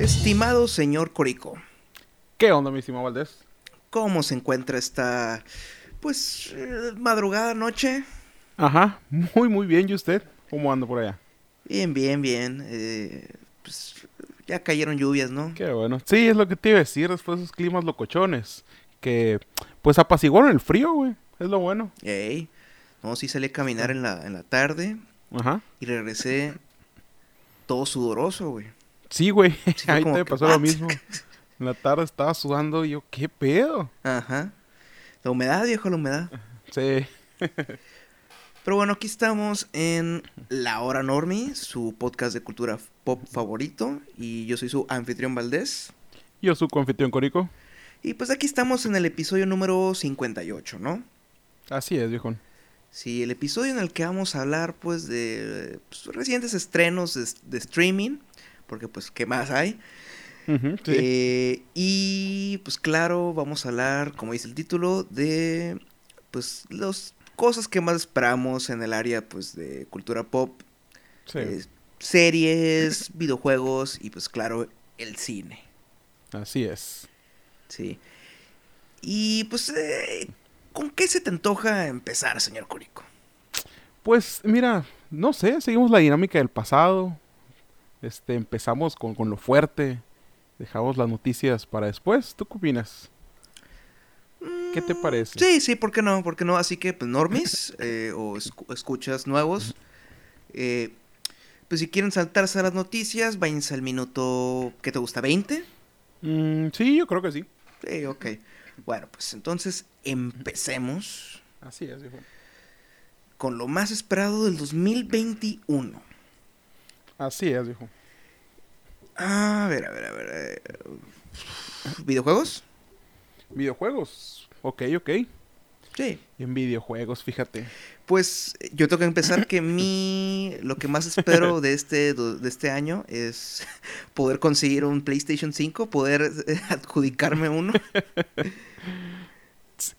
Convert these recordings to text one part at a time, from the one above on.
Estimado señor Corico, ¿Qué onda, mi estimado Valdés? ¿cómo se encuentra esta, pues, eh, madrugada, noche? Ajá, muy, muy bien. ¿Y usted? ¿Cómo anda por allá? Bien, bien, bien. eh, pues ya cayeron lluvias, ¿no? Qué bueno. Sí, es lo que te iba a decir después de esos climas locochones. Que, pues, apaciguaron el frío, güey. Es lo bueno. Ey, no, sí salí a caminar en la, en la tarde Ajá. y regresé todo sudoroso, güey. Sí, güey. fue Ahí te que, pasó lo mismo. En la tarde estaba sudando y yo, ¿qué pedo? Ajá. La humedad, viejo, la humedad. Sí. Pero bueno, aquí estamos en La Hora Normie, su podcast de cultura pop favorito. Y yo soy su anfitrión Valdés. Yo soy anfitrión Corico. Y pues aquí estamos en el episodio número 58, ¿no? Así es, viejo. Sí, el episodio en el que vamos a hablar pues de pues, recientes estrenos de, de streaming. Porque pues, ¿qué más hay? Sí. Eh, y pues claro, vamos a hablar, como dice el título, de pues las cosas que más esperamos en el área pues de cultura pop, sí. eh, series, videojuegos y pues claro, el cine. Así es. Sí. Y pues, eh, ¿con qué se te antoja empezar, señor Curico? Pues mira, no sé, seguimos la dinámica del pasado. Este, empezamos con, con lo fuerte. Dejamos las noticias para después. ¿Tú qué opinas? ¿Qué te parece? Sí, sí, ¿por qué no? ¿Por qué no? Así que, pues, normis eh, o escu- escuchas nuevos, eh, pues si quieren saltarse a las noticias, váyanse al minuto, ¿qué te gusta? ¿20? Mm, sí, yo creo que sí. Sí, ok. Bueno, pues entonces empecemos Así es, hijo. con lo más esperado del 2021. Así es, hijo. A ver, a ver, a ver. eh, ¿Videojuegos? Videojuegos. Ok, ok. Sí. En videojuegos, fíjate. Pues yo tengo que empezar que mi lo que más espero de este de este año es poder conseguir un PlayStation 5, poder eh, adjudicarme uno.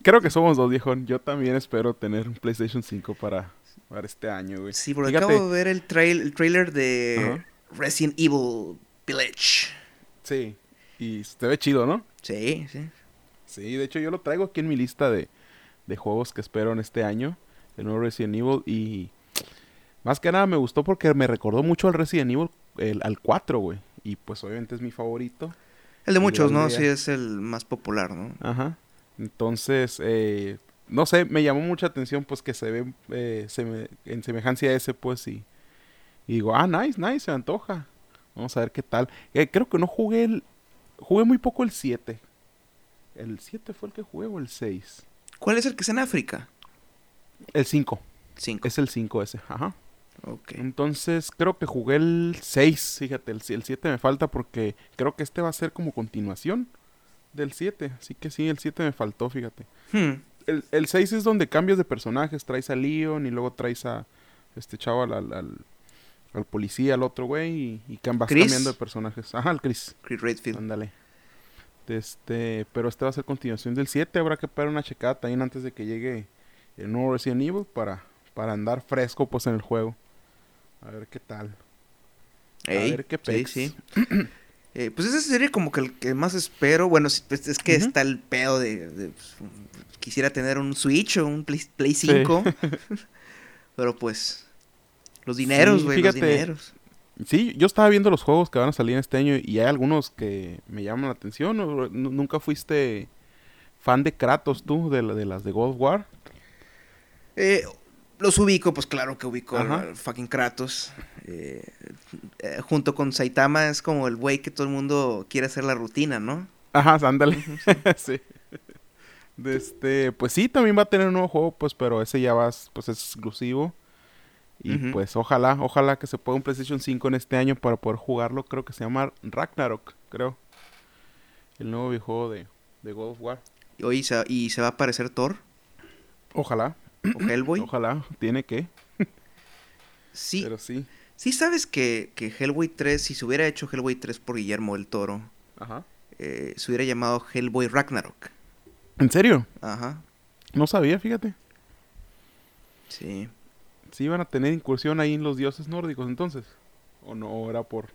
Creo que somos dos, viejo. Yo también espero tener un PlayStation 5 para, para este año, güey. Sí, porque Fíjate, acabo de ver el trail el trailer de. Resident Evil Village. Sí. Y se ve chido, ¿no? Sí, sí. Sí, de hecho yo lo traigo aquí en mi lista de, de juegos que espero en este año. El nuevo Resident Evil. Y más que nada me gustó porque me recordó mucho al Resident Evil, el, al 4, güey. Y pues obviamente es mi favorito. El de muchos, ¿no? Sí, es el más popular, ¿no? Ajá. Entonces, eh, no sé, me llamó mucha atención pues que se ve eh, seme- en semejanza a ese pues y, y digo, ah, nice, nice, se me antoja. Vamos a ver qué tal. Eh, creo que no jugué el... Jugué muy poco el 7. ¿El 7 fue el que jugué o el 6? ¿Cuál es el que es en África? El 5. 5. Es el 5 ese, ajá. Ok. Entonces creo que jugué el 6, fíjate, el, el 7 me falta porque creo que este va a ser como continuación del 7. Así que sí, el 7 me faltó, fíjate. Hmm. El, el 6 es donde cambias de personajes, traes a Leon y luego traes a este chavo al, al, al- policía, al otro güey y, y vas ¿Chris? cambiando de personajes. Ajá, el Chris. Creed Redfield. Ándale. Este, pero este va a ser continuación del 7, habrá que pegar una checada también antes de que llegue el nuevo Resident Evil para, para andar fresco pues en el juego. A ver qué tal. Ey, ver qué pex. sí. Eh, pues esa sería como que el que más espero. Bueno, pues, es que está el pedo de, de, pues, quisiera tener un Switch o un Play, Play Sí. 5. pero pues los dineros, güey, los dineros. Sí, yo estaba viendo los juegos que van a salir este año y hay algunos que me llaman la atención. ¿Nunca fuiste fan de Kratos tú, de, de las de God of War? Eh, los ubico, pues claro que ubico al fucking Kratos. Eh, eh, junto con Saitama es como el güey que todo el mundo quiere hacer la rutina, ¿no? Ajá, ándale. sí. De este, pues sí, también va a tener un nuevo juego, pues, pero ese ya va, pues es exclusivo. Y pues ojalá, ojalá que se pueda un PlayStation 5 en este año para poder jugarlo. Creo que se llama Ragnarok, creo. El nuevo videojuego de, de God of War. Y, se, y se va a aparecer Thor Ojalá, o Hellboy. ojalá, tiene que, Sí, pero sí. sí sabes que, que Hellboy 3, si se hubiera hecho Hellboy 3 por Guillermo del Toro, Ajá. eh, se hubiera llamado Hellboy Ragnarok. ¿En serio? Ajá, No sabía, fíjate. sí. Sí iban a tener incursión ahí en los dioses nórdicos entonces. ¿O no? ¿O era por,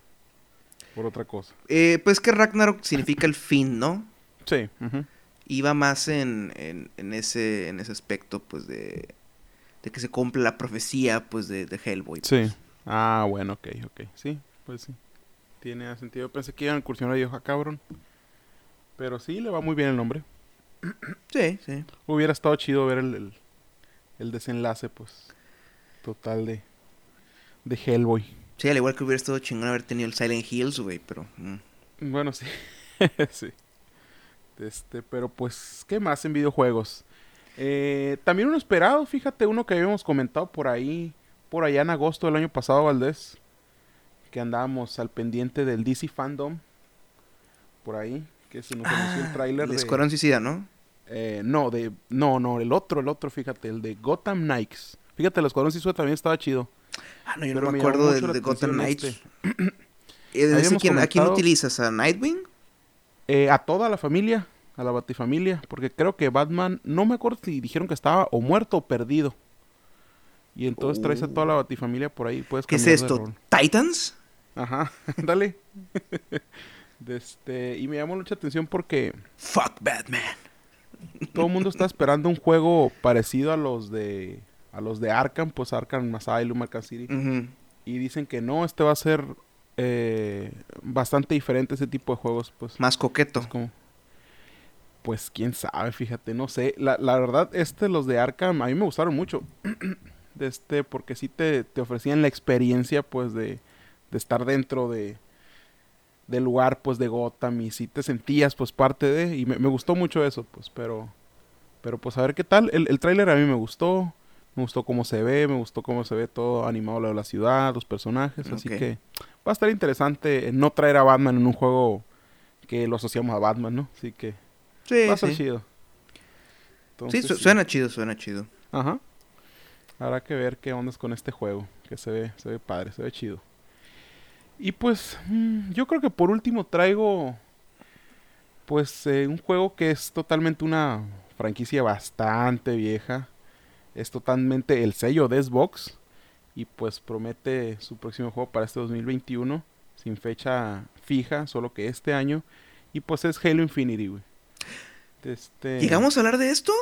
por otra cosa? Eh, pues que Ragnarok significa el fin, ¿no? Sí. Iba más en, en, en ese, en ese aspecto, pues, de, de que se cumple la profecía, pues, de, de Hellboy. Sí. pues. Ah, bueno, ok, ok. Sí, pues sí. Tiene sentido. Pensé que iban a incursionar yo, "Ah, cabrón. Pero sí, le va muy bien el nombre. Sí, sí. Hubiera estado chido ver el, el, el desenlace, pues, total de, de Hellboy. Sí, al igual que hubiera estado chingón haber tenido el Silent Hills, güey, pero... mm. Bueno, sí. sí. Este, pero pues, ¿qué más en videojuegos? Eh, también uno esperado, fíjate, uno que habíamos comentado por ahí, por allá en agosto del año pasado, Valdés, que andábamos al pendiente del DC Fandom, por ahí, que se nos anunció el tráiler el de... Escuadrón Suicida, ¿no? eh, no, de... No, no, el otro, el otro, fíjate, el de Gotham Knights. Fíjate, el Escuadrón Suicida también estaba chido. Ah, no, yo Pero no me acuerdo del de Gotham Knights. este. Eh, ¿ese Habíamos quién- ¿A quién utilizas? ¿A Nightwing? Eh, a toda la familia, a la batifamilia, porque creo que Batman, no me acuerdo si dijeron que estaba o muerto o perdido. Y entonces traes a toda la batifamilia por ahí, puedes ¿Qué es esto? ¿Titans? Ajá, dale. De este, y me llamó mucha atención porque Fuck Batman. todo el mundo está esperando un juego parecido a los de a los de Arkham, pues Arkham Asylum, Arkham City. Y dicen que no, este va a ser eh, bastante diferente ese tipo de juegos, pues. Más coqueto. Como... Pues quién sabe, fíjate, no sé. La, la verdad, este, los de Arkham, a mí me gustaron mucho. de este, porque sí te, te ofrecían la experiencia, pues, de, de estar dentro de del lugar, pues, de Gotham. Y sí te sentías, pues, parte de... Y me, me gustó mucho eso, pues, pero... Pero, pues, a ver qué tal. El, el tráiler a mí me gustó. Me gustó cómo se ve, me gustó cómo se ve todo animado lo de la ciudad, los personajes. Así que va a estar interesante no traer a Batman en un juego que lo asociamos a Batman, ¿no? Así que Sí, va a ser sí. chido. Sí, su- suena chido, suena chido. Ajá. Habrá que ver qué ondas con este juego. Que se ve, se ve padre, se ve chido. Y pues, mm, yo creo que por último traigo. Pues eh, un juego que es totalmente una franquicia bastante vieja. Es totalmente el sello de Xbox. Y pues promete su próximo juego para este 2021. Sin fecha fija, solo que este año. Y pues es Halo Infinity, güey. Este... ¿Llegamos a hablar de esto?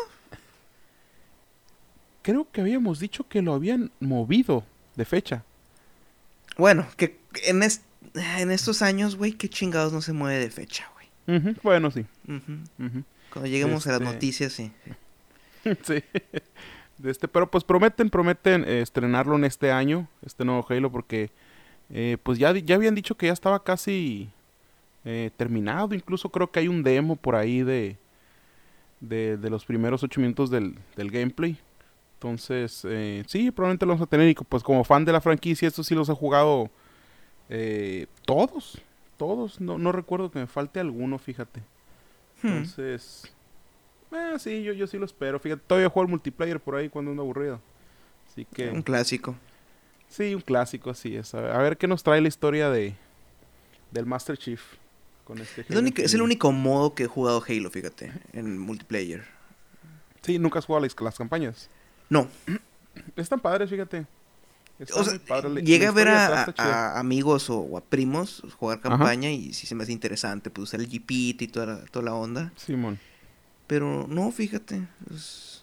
Creo que habíamos dicho que lo habían movido de fecha. Bueno, que en, es- en estos años, güey, qué chingados no se mueve de fecha, güey. Bueno, sí. Cuando lleguemos a las Este- noticias, sí. sí. De este, pero pues prometen, prometen eh, estrenarlo en este año, este nuevo Halo, porque eh, pues ya, ya habían dicho que ya estaba casi eh, terminado. Incluso creo que hay un demo por ahí de, de, de los primeros ocho minutos del, del gameplay. Entonces, eh, sí, probablemente lo vamos a tener. Y pues como fan de la franquicia, estos sí los he jugado eh, todos. Todos. No, no recuerdo que me falte alguno, fíjate. Hmm. Entonces, eh, sí, yo, yo sí lo espero. Fíjate, todavía juego el multiplayer por ahí cuando ando aburrido. Así que, Un clásico. sí, un clásico, así es. A ver, a ver qué nos trae la historia de del Master Chief con este Es, único, es el único modo que he jugado Halo, fíjate, en multiplayer. Sí, nunca has jugado las, las campañas. No, Están padres, fíjate. Están o sea, padres. Llegué a ver a, amigos o, o a primos jugar Ajá. campaña y sí se me hace interesante, pues usar el jeepito y toda la, toda la onda. Simón. Pero no, fíjate. es-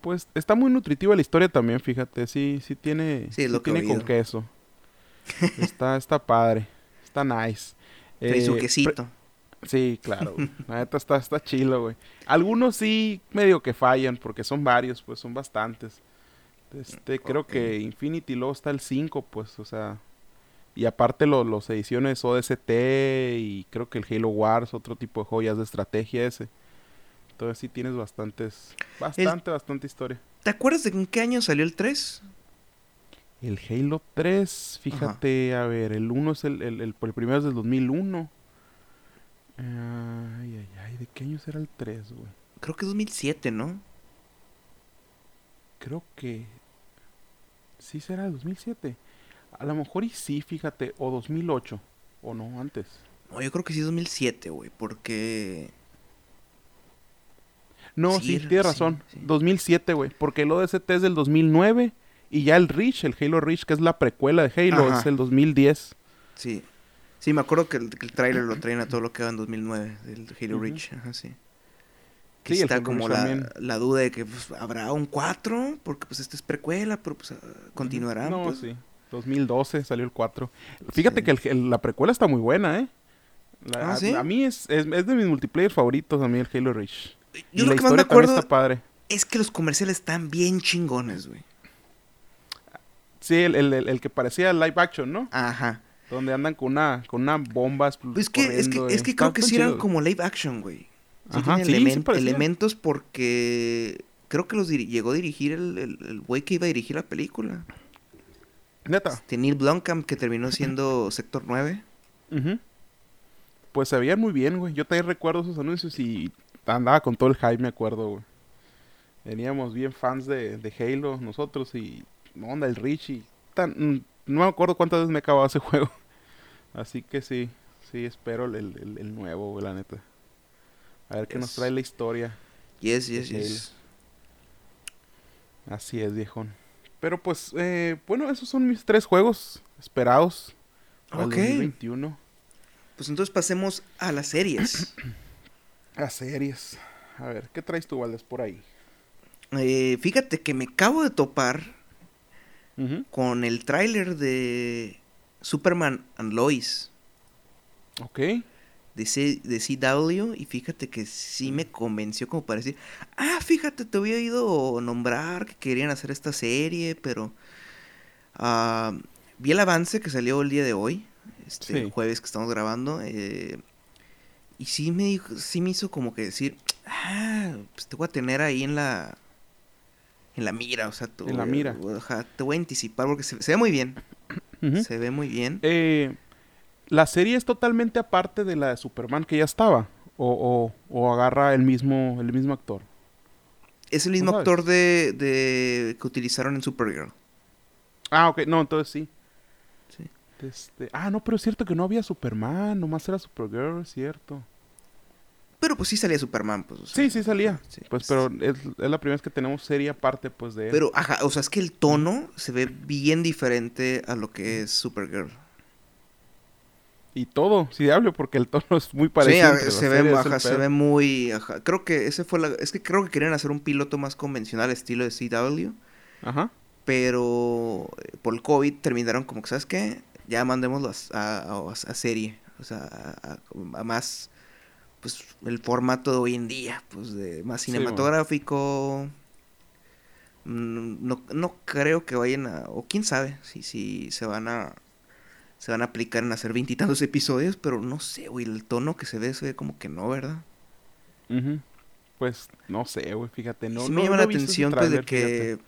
Pues está muy nutritiva la historia también, fíjate. Sí, sí tiene, Sí, lo que tiene con queso. está, está padre. Está nice. trae su Eh, quesito. Sí, claro. La neta está, está chilo, güey. Algunos sí medio que fallan, porque son varios, pues son bastantes. Este, creo que Infinity luego está el 5, pues, o sea. Y aparte lo- los ediciones ODST y creo que el Halo Wars, otro tipo de joyas de estrategia ese. Entonces sí tienes bastantes, bastante, bastante historia. ¿Te acuerdas de en qué año salió el 3? El Halo 3, fíjate, a ver, el 1 es el, el, el- el primero es del 2001. Ay, ay, ay, ¿de qué año será el 3, güey? Creo que 2007, ¿no? Creo que sí será el 2007. A lo mejor y sí, fíjate, o 2008, o no, antes. No, yo creo que sí 2007, güey, porque... No, Sí, sí, sí, razón. sí. 2007, güey. Porque el ODST es del 2009. Y ya el Reach, el Halo Reach, que es la precuela de Halo, Ajá. es el 2010. Sí. Sí, me acuerdo que el, que el tráiler lo traen a todo lo que va en 2009, del Halo Ujú. Reach. Ajá, sí. Que Sí, el está como la, la duda de que pues, habrá un 4, porque pues este es precuela, pero pues ah, continuará. No, pues. sí. 2012 salió el 4. Fíjate Sí. que el- el- la precuela está muy buena, ¿eh? La- Ah, a- ¿sí? A, mí es, es, es de mis multiplayer favoritos, a mí el Halo Reach. Y Yo lo la que más me acuerdo está padre. es que los comerciales están bien chingones, güey. Sí, el, el- que parecía live action, ¿no? Ajá. Donde andan con una, con una Pues es que, es que, es que creo que sí eran como live action, güey. Sí Ajá, sí, sí elementos porque creo que los llegó a dirigir el, güey que iba a dirigir la película. Neta. Este Neil Blomkamp que terminó siendo Sector 9. Ujú. Pues se veían muy bien, güey. Yo también recuerdo esos anuncios y andaba con todo el hype, me acuerdo, güey. Veníamos bien fans de, de Halo, nosotros, y onda, el Rich y tan, mm, no me acuerdo cuántas veces me he acabado ese juego. Así que sí, sí, espero el, el- el nuevo, güey, la neta. A ver qué nos Yes. trae la historia. Yes, yes, yes. Así es, viejón. Pero pues, eh, bueno, esos son mis tres juegos esperados Ok. el 2021. Pues entonces pasemos a las series. A series. A ver, ¿qué traes tú, Valdés, por ahí? Eh, fíjate que me acabo de topar con el tráiler de Superman and Lois Ok. de, C- de CW y fíjate que sí me convenció como para decir, ah, fíjate, te había oído nombrar que querían hacer esta serie, pero ah, vi el avance que salió el día de hoy, este Sí. jueves que estamos grabando, eh, y sí me dijo, sí me hizo como que decir, ah, pues te voy a tener ahí en la en la mira, o sea, te En la mira. te voy a anticipar porque se, se ve muy bien, se ve muy bien. Eh, la serie es totalmente aparte de la de Superman que ya estaba. O, o, o agarra el mismo, el mismo actor. Es el mismo actor de, de que utilizaron en Supergirl. Ah, ok. No, entonces sí. Sí. Este, ah, no, pero es cierto que no había Superman. Nomás era Supergirl, es cierto. Pero pues sí salía Superman, pues. o sea, Sí, sí salía. sí. Pues, pero es, es la primera vez que tenemos serie aparte, pues, de él. Pero, ajá, o sea, es que el tono se ve bien diferente a lo que es Supergirl. Y todo, sí hablo, porque el tono es muy parecido. sí, se ve, ajá, se ve muy, ajá. Creo que ese fue la, es que creo que querían hacer un piloto más convencional estilo de CW, Ajá. pero por el COVID terminaron como que, ¿sabes qué? Ya mandémoslo a, a- a- a serie, o sea, a más, pues, el formato de hoy en día, pues, de más Sí, cinematográfico. Mm, No, no creo que vayan a, o quién sabe, si, si se van a, se van a aplicar en hacer veintitantos episodios, pero no sé, güey, el tono que se ve, se ve como que no, ¿verdad? Ujú. Pues, no sé, güey, fíjate. No, sí no- me llama no la atención, pues, de fíjate. que,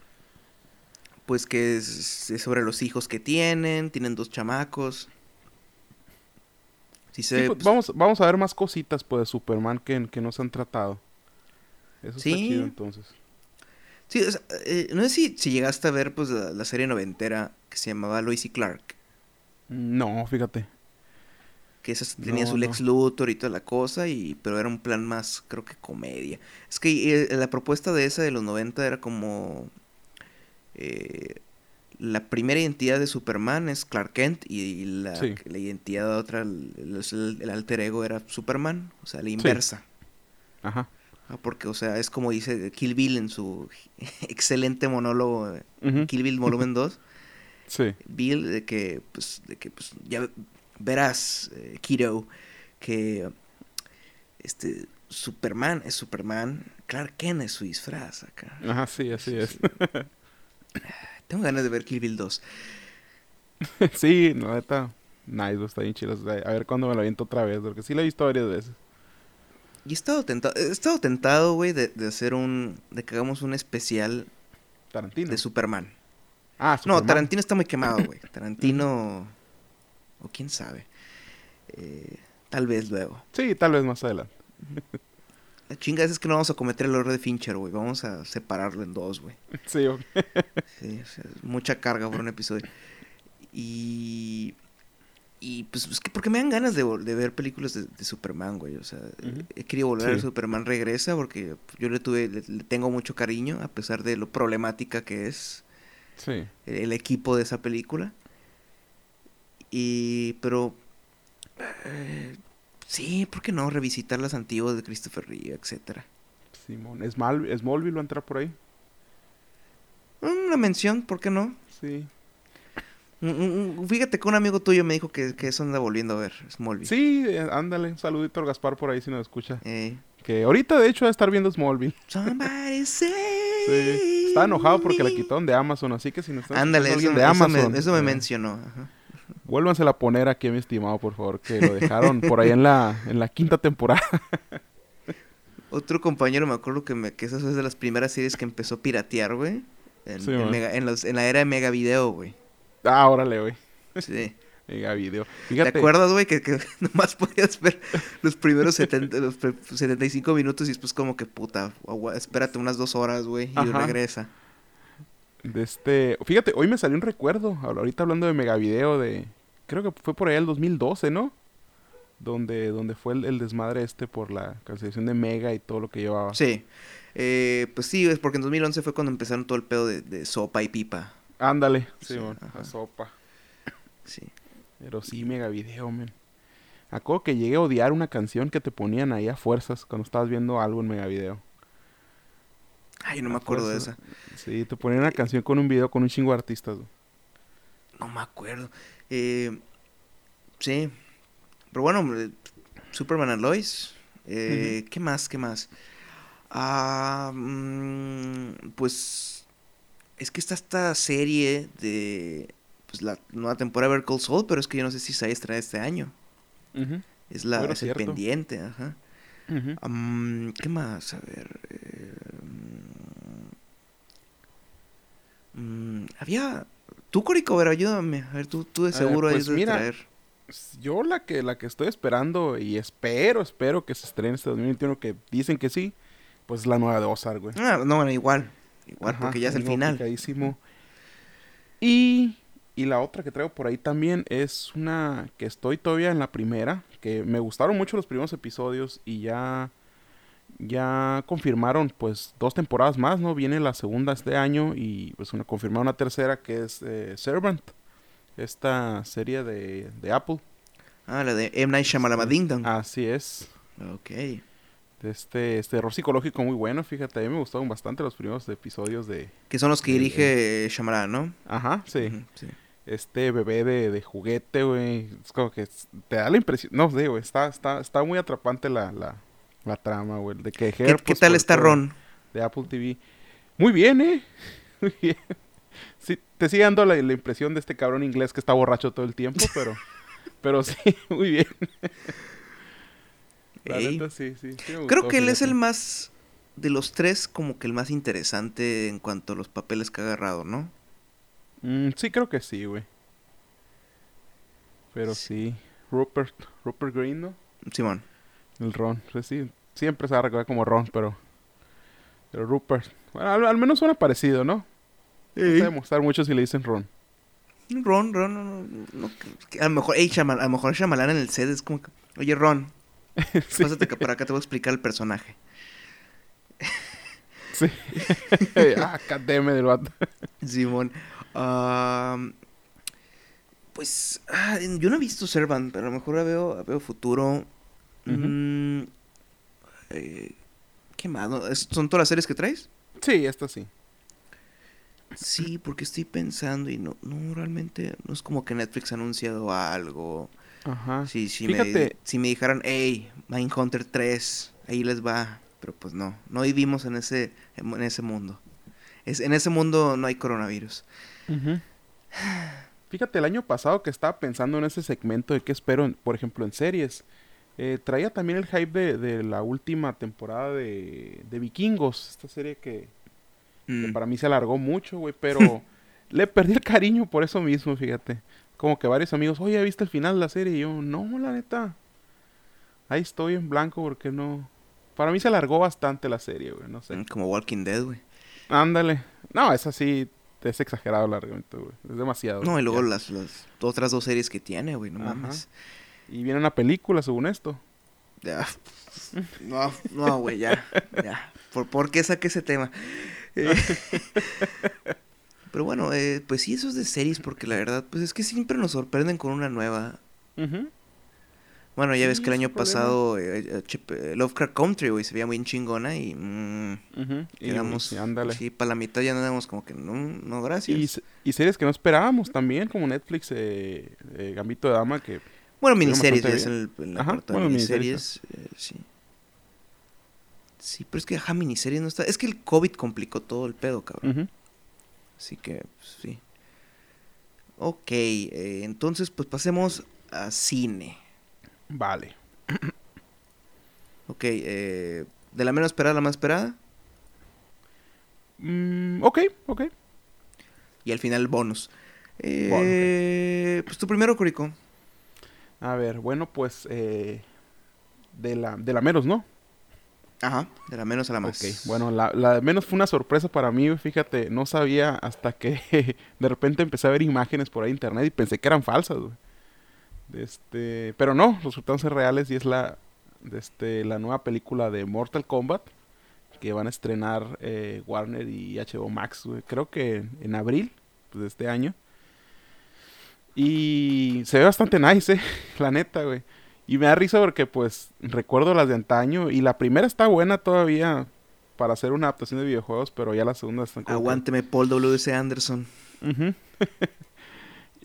pues, que es, es sobre los hijos que tienen, tienen dos chamacos. Sí se pues, pues, vamos, vamos a ver más cositas pues, de Superman que, que nos han tratado. Eso está Sí. chido entonces. sí, o sea, eh, no sé si, si llegaste a ver, pues, la, la serie noventera que se llamaba Lois y Clark. No, fíjate. Que esa tenía No, su no. Lex Luthor y toda la cosa, y, pero era un plan más, creo que comedia. Es que eh, la propuesta de esa de los 90 era como... eh, la primera identidad de Superman es Clark Kent y la, Sí. la identidad de otra, el, el- el alter ego era Superman, o sea, la inversa. Ajá. Ah, Porque, o sea, es como dice Kill Bill en su excelente monólogo, Ujú. Kill Bill volumen 2. Sí. Bill de que pues de que pues ya verás eh, Kiddo que este Superman es Superman Clark Kent es su disfraz acá Ajá, sí, así Sí, es. tengo ganas de ver Kill Bill 2 sí, no, neta. Nice, está bien chido. A ver cuándo me lo aviento otra vez, porque sí lo he visto varias veces. y he estado tentado he estado tentado güey de, de hacer un de que hagamos un especial Tarantino. de Superman Ah, no Superman. Tarantino está muy quemado güey Tarantino o quién sabe Eh, tal vez luego Sí, tal vez más adelante. La chinga es que no vamos a cometer el error de Fincher güey vamos a separarlo en dos güey Sí, ok. Sí, o sea, es mucha carga por un episodio. Y, y pues es que porque me dan ganas de, de ver películas de, de, Superman, güey. O sea, he querido volver a Superman Regresa porque yo le tuve, le, tengo mucho cariño a pesar de lo problemática que es sí. el, equipo de esa película. Y, pero, eh, sí, ¿por qué no? Revisitar las antiguas de Christopher Reeve, etcétera. Simón, ¿es Smallville va a entrar por ahí? Una mención, ¿por qué no? Sí. Fíjate que un amigo tuyo me dijo que, eso anda volviendo a ver, Smallville. Sí, eh, ándale, un saludito al Gaspar por ahí si nos escucha. Que ahorita de hecho va a estar viendo Smallville. Somebody say. Sí. Está enojado porque la quitaron de Amazon, así que si no está Ándale, eso, de Amazon. Eso me, mencionó. Ajá. Vuélvansela a poner aquí, mi estimado, por favor, que lo dejaron por ahí en la, en la quinta temporada. Otro compañero me acuerdo que, me, que esa es de las primeras series que empezó a piratear, güey. En, en, la era de Mega Video, güey. Ah, órale, güey. Sí. Mega Video. ¿Te acuerdas, güey? Que, que, nomás podías ver los primeros 70, los 75 minutos y después como que puta, espérate unas dos horas, güey, y regresa. De este... Fíjate, hoy me salió un recuerdo, ahorita hablando de Mega Video, de... Creo que fue por allá el 2012, ¿no? donde, donde fue el, desmadre este por la cancelación de Mega y todo lo que llevaba. Sí. Eh, pues sí, es porque en 2011 fue cuando empezaron todo el pedo de, sopa y pipa. Ándale, sí, bueno, la sopa. Sí. Pero sí, mega video, men. Acuerdo que llegué a odiar una canción que te ponían ahí a fuerzas cuando estabas viendo algo en mega video. Ay, no me acuerdo de esa. Sí, te ponían una canción con un video con un chingo de artistas. No me acuerdo. Eh, sí, pero bueno, Superman and Lois. Eh, ¿Qué más? ¿Qué más? Ah, mm, pues es que está esta serie de pues la nueva temporada de Ver Soul, pero es que yo no sé si se extra este año. Es la es el pendiente, ajá. ¿Qué más? A ver. Eh, mm, había. Tú, Corico, ver, ayúdame. A ver, tú, tú de seguro pues de traer. Yo la que, la que estoy esperando y espero, espero que se estrene este 2021, que dicen que sí, pues la nueva de Ozark, güey. Ah, no, bueno, igual. Igual, porque ya es el final. Y, y la otra que traigo por ahí también es una que estoy todavía en la primera, que me gustaron mucho los primeros episodios y ya ya confirmaron pues dos temporadas más, ¿no? Viene la segunda este año y pues una confirmaron una tercera que es eh, Servant esta serie de, de Apple. Ah, la de M. Night Shyamalan Así es. Ok. Este, este error psicológico muy bueno, fíjate, a mí me gustaron bastante los primeros episodios de... Que son los que dirige Shyamalan, ¿no? Ajá, sí. Este bebé de, de juguete, güey, es como que te da la impresión, no sé, güey, está, está, está muy atrapante la, la, la trama, güey, de que ¿Qué, ¿qué tal está Ron? De Apple TV. Muy bien, ¿eh? Muy bien sí, te sigue dando la, impresión de este cabrón inglés que está borracho todo el tiempo, pero, pero sí, muy bien. sí, sí, Creo que él es el más, de los tres, como que el más interesante en cuanto a los papeles que ha agarrado, ¿no? Mm, sí, creo que sí, güey. Pero sí. Rupert, Rupert Green, ¿no? Simón. El Ron, sí, siempre se va a recordar como Ron, pero... Pero Rupert, bueno, al menos suena parecido, ¿no? Sí. No demostrar mucho si le dicen Ron. Ron, Ron, no, a lo mejor, hey, a lo mejor Shyamalan en el set es como que, oye, Ron, pásate que para acá te voy a explicar el personaje. sí. ah, KTM del vato. Simón. pues, ah, yo no he visto Servant, pero a lo mejor la veo, veo futuro. Mm, eh, ¿Qué más? ¿Son todas las series que traes? Sí, esta sí. Sí, porque estoy pensando y no, no, realmente no es como que Netflix ha anunciado algo. Ajá. Sí, sí, Me, si me dijeran, hey, Mindhunter 3, ahí les va. Pero pues no, no vivimos en ese, en ese mundo. Es, en ese mundo no hay coronavirus. Fíjate, el año pasado que estaba pensando en ese segmento de qué espero, por ejemplo, en series. Eh, traía también el hype de, de la última temporada de, de Vikingos, esta serie que, Mm. para mí se alargó mucho, güey, pero le perdí el cariño por eso mismo, fíjate. Como que varios amigos, oye, ¿viste el final de la serie? Y yo, no, la neta. Ahí estoy en blanco porque no... Para mí se alargó bastante la serie, güey, no sé. Como Walking Dead, güey. Ándale. No, es así. es exagerado largamente, güey. Es demasiado. No, y luego ya. las, las otras dos series que tiene, güey, no Ajá. mames. Y viene una película, según esto. Ya. No, no, güey, ya. Ya. ¿Por, ¿Por qué saqué ese tema? Eh, Pero bueno, eh, pues sí, eso es de series, porque la verdad, pues es que siempre nos sorprenden con una nueva. Bueno, ya ves que el año pasado eh, eh, eh, Lovecraft Country, güey, se veía muy chingona y mm. Y- quedamos. y ándale. Sí, para la mitad ya andamos como que no, no, gracias. Y, y series que no esperábamos también, como Netflix, eh, eh, Gambito de Dama, que Bueno, miniseries, es en, el, en la Ajá, parte bueno, de miniseries, miniseries, eh, sí. Sí, pero es que, ajá, miniseries no está... Es que el COVID complicó todo el pedo, cabrón. Así que, pues, sí. Ok, eh, entonces, pues pasemos a cine. vale. Ok, eh, de la menos esperada a la más esperada. Mm, ok, ok. Y al final, bonus. Eh, Pues tu primero, Curico. A ver, bueno, pues eh, de la de la menos, ¿no? Ajá, de la menos a la más. Ok, bueno, la, la de menos fue una sorpresa para mí, fíjate, no sabía hasta que de repente empecé a ver imágenes por ahí en internet y pensé que eran falsas, güey. Este, pero no, resultaron ser reales y es la, este, la nueva película de Mortal Kombat que van a estrenar eh, Warner y HBO Max, güey. Creo que en, en abril pues, de este año. Y se ve bastante nice, eh, la neta, güey. Y me da risa porque, pues, recuerdo las de antaño. Y la primera está buena todavía para hacer una adaptación de videojuegos, pero ya la segunda está como que- Aguánteme, Paul W.S. Anderson.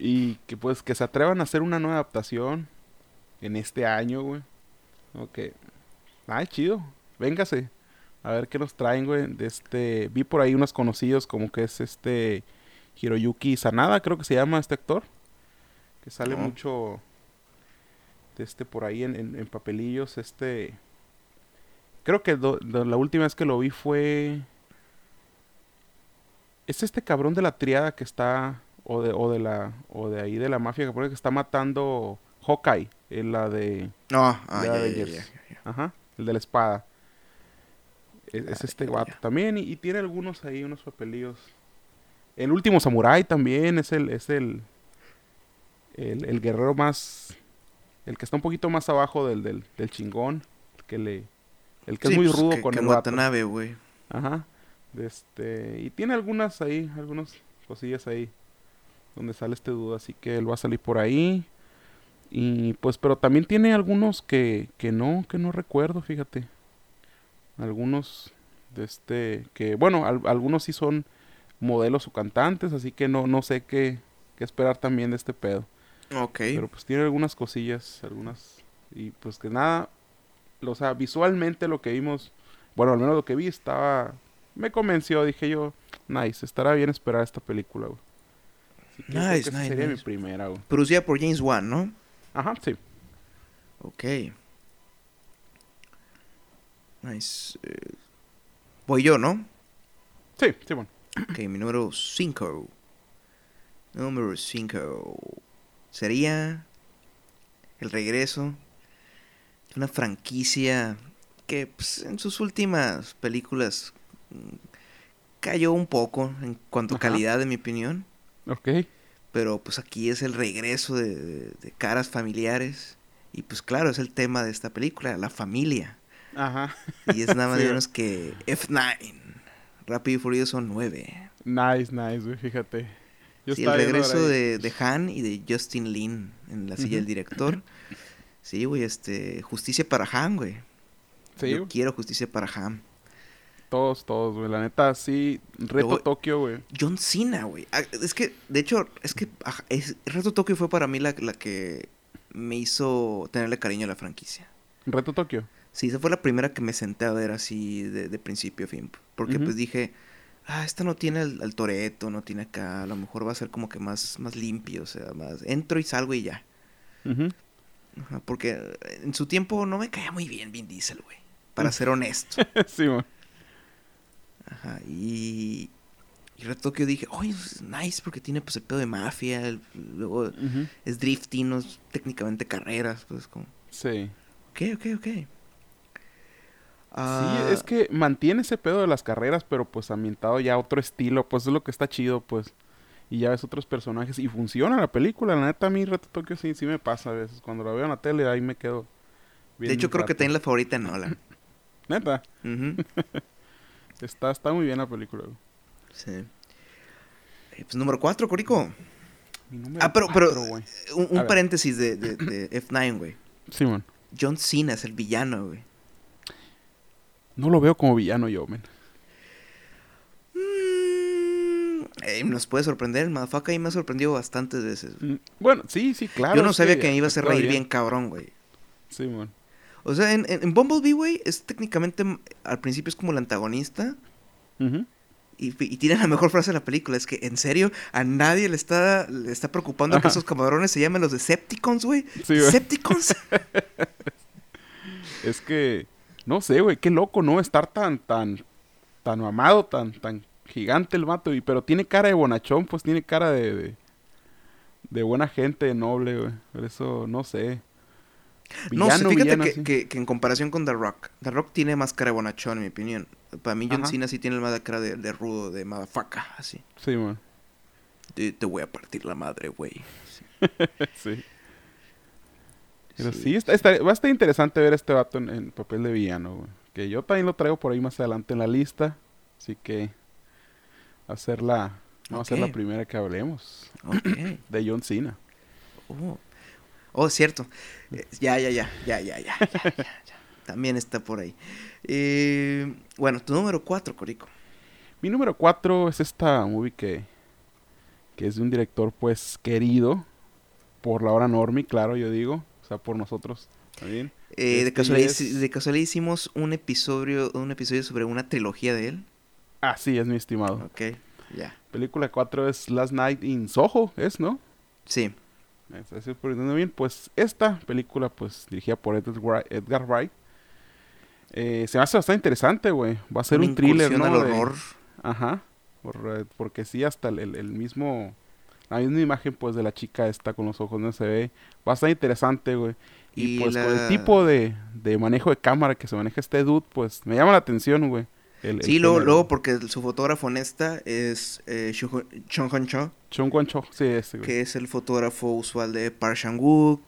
Y que, pues, que se atrevan a hacer una nueva adaptación en este año, güey. Ok. Ay, chido. Véngase. A ver qué nos traen, güey. De este... Vi por ahí unos conocidos como que es este... Hiroyuki Sanada, creo que se llama este actor. Que sale mucho... De este por ahí en, en- en papelillos. Este... Creo que do- do- la última vez que lo vi fue... Es este cabrón de la triada que está... O de, o de la... O de ahí de la mafia que que está matando... Hawkeye. En la de... No, ah, de Avengers. ya, ya. Ajá, el de la espada. Es, es Ah, este guato también y, y tiene algunos ahí, unos papelillos. El último samurái también es el, es el, el, el guerrero más, el que está un poquito más abajo del, del, del chingón, el que le, el que Sí, es muy pues, rudo que- con que el. Watanabe, güey. Ajá, de este, y tiene algunas ahí, algunas cosillas ahí, donde sale este duda, así que él va a salir por ahí. Y pues, pero también tiene algunos que, que no, que no recuerdo, fíjate. Algunos de este, que bueno, al- algunos sí son modelos o cantantes, así que no, no sé qué, qué esperar también de este pedo. Ok. Pero pues tiene algunas cosillas, algunas, y pues que nada, o sea, visualmente lo que vimos, bueno, al menos lo que vi estaba, me convenció, dije yo, nice, estará bien esperar esta película, güey. Nice, nice, sería mi primera, güey. Producida por James Wan, ¿no? Ajá, sí. Ok. Nice. Eh, voy yo, ¿no? Sí, sí, bueno. Ok, mi número 5. Número 5. Sería el regreso de una franquicia que pues, en sus últimas películas mm, cayó un poco en cuanto a calidad, en mi opinión. Ok. Pero pues aquí es el regreso de, de- de caras familiares. Y pues claro, es el tema de esta película, la familia. Ajá. Y es nada más Sí, menos que F9. Rápido y Furioso 9. Nice, nice, güey, fíjate. Yo Sí, el regreso de, de Han y de Justin Lin en la silla del director. Sí, güey, este, justicia para Han, güey. Sí, Yo güey. quiero justicia para Han. todos, todos, güey. La neta, sí. Reto Luego- Tokio, güey. John Cena, güey. Ah, Es que, de hecho, es que es, Reto Tokio fue para mí la, la que me hizo tenerle cariño a la franquicia. Reto Tokio. Sí, esa fue la primera que me senté a ver así de, de principio a fin. Porque pues dije, ah, esta no tiene al, al Toreto, no tiene acá, a lo mejor va a ser como que más, más limpio, o sea, más entro y salgo y ya. Ujú. Ajá, porque eh, en su tiempo no me caía muy bien Vin Diesel, güey. Para ser honesto. sí, güey. Ajá, y... Y Reto Tokio dije, oye, es nice porque tiene pues el pedo de mafia, el- luego es drifting, no es técnicamente carreras, pues como... Sí. Ok, ok, ok. Ah, Sí, es que mantiene ese pedo de las carreras, pero pues ambientado ya a otro estilo, pues es lo que está chido, pues. Y ya ves otros personajes y funciona la película, la neta a mí Reto Tokio sí, sí me pasa a veces. Cuando la veo en la tele ahí me quedo. de hecho, creo que también la favorita de Nolan. Neta, está, está muy bien la película. güey. Sí. Eh, Pues número 4, Corico. Mi número Ah, pero, pero güey. un, paréntesis de, de- de F9, güey. Simón, John Cena es el villano, güey. No lo veo como villano yo, men. Mm, eh, nos puede sorprender, el motherfucker ahí me ha sorprendido bastantes veces. Mm, Bueno, sí, sí, claro. Yo no sabía que me iba a hacer reír bien. bien cabrón, güey. Simón. O sea, en, en, en Bumblebee, güey, es técnicamente, al principio es como el antagonista. Y, y tiene la mejor frase de la película, es que en serio a nadie le está, le está preocupando que esos camarones se llamen los Decepticons, güey. Sí, güey. Decepticons. Es que, no sé, güey, qué loco, ¿no? Estar tan, tan, tan mamado, tan, tan gigante el vato, y, pero tiene cara de bonachón, pues tiene cara de, de, de buena gente, noble, güey. Por eso, no sé. no sé, Villano, fíjate villano, que, que- que en comparación con The Rock, The Rock tiene más cara de bonachón, en mi opinión. Para mí John Ajá. Cena sí tiene más cara de, de rudo, de motherfucker, así. Sí, man. Te, te voy a partir la madre, güey. sí. Pero sí, está, está- va a estar interesante ver a este vato en, en papel de villano, güey. Que yo también lo traigo por ahí más adelante en la lista. Así que va a ser la, va a ser la primera que hablemos de John Cena. Oh, oh cierto. Eh, ya, ya, ya, ya, ya, ya, ya, ya, ya. También está por ahí. Eh, bueno, tu número 4, Corico. Mi número 4 es esta movie que, que es de un director pues querido por la hora Normie, claro, yo digo. Sea, por nosotros también. Eh, de, Este casualidad, es- de casualidad hicimos un episodio, un episodio sobre una trilogía de él. Así es, mi estimado. Ok, ya. Película 4 es Last Night in Soho, ¿es, no? Sí. Es- Así por entendiendo bien. Pues esta película, pues dirigida por Edgar Wright, eh, se me hace bastante interesante, güey. Va a ser Una un thriller, ¿no? al De- horror. Ajá. por- eh, porque sí, hasta el- el mismo... La misma imagen, pues, de la chica esta con los ojos no se ve. Bastante interesante, güey. Y, Y pues, con el tipo de, de manejo de cámara que se maneja este dude, pues, me llama la atención, güey. El- el Sí, luego, luego porque su fotógrafo en esta es eh, Chung Han Cho, Chung Wan Cho, sí, este, güey. que es el fotógrafo usual de Park Chan-wook.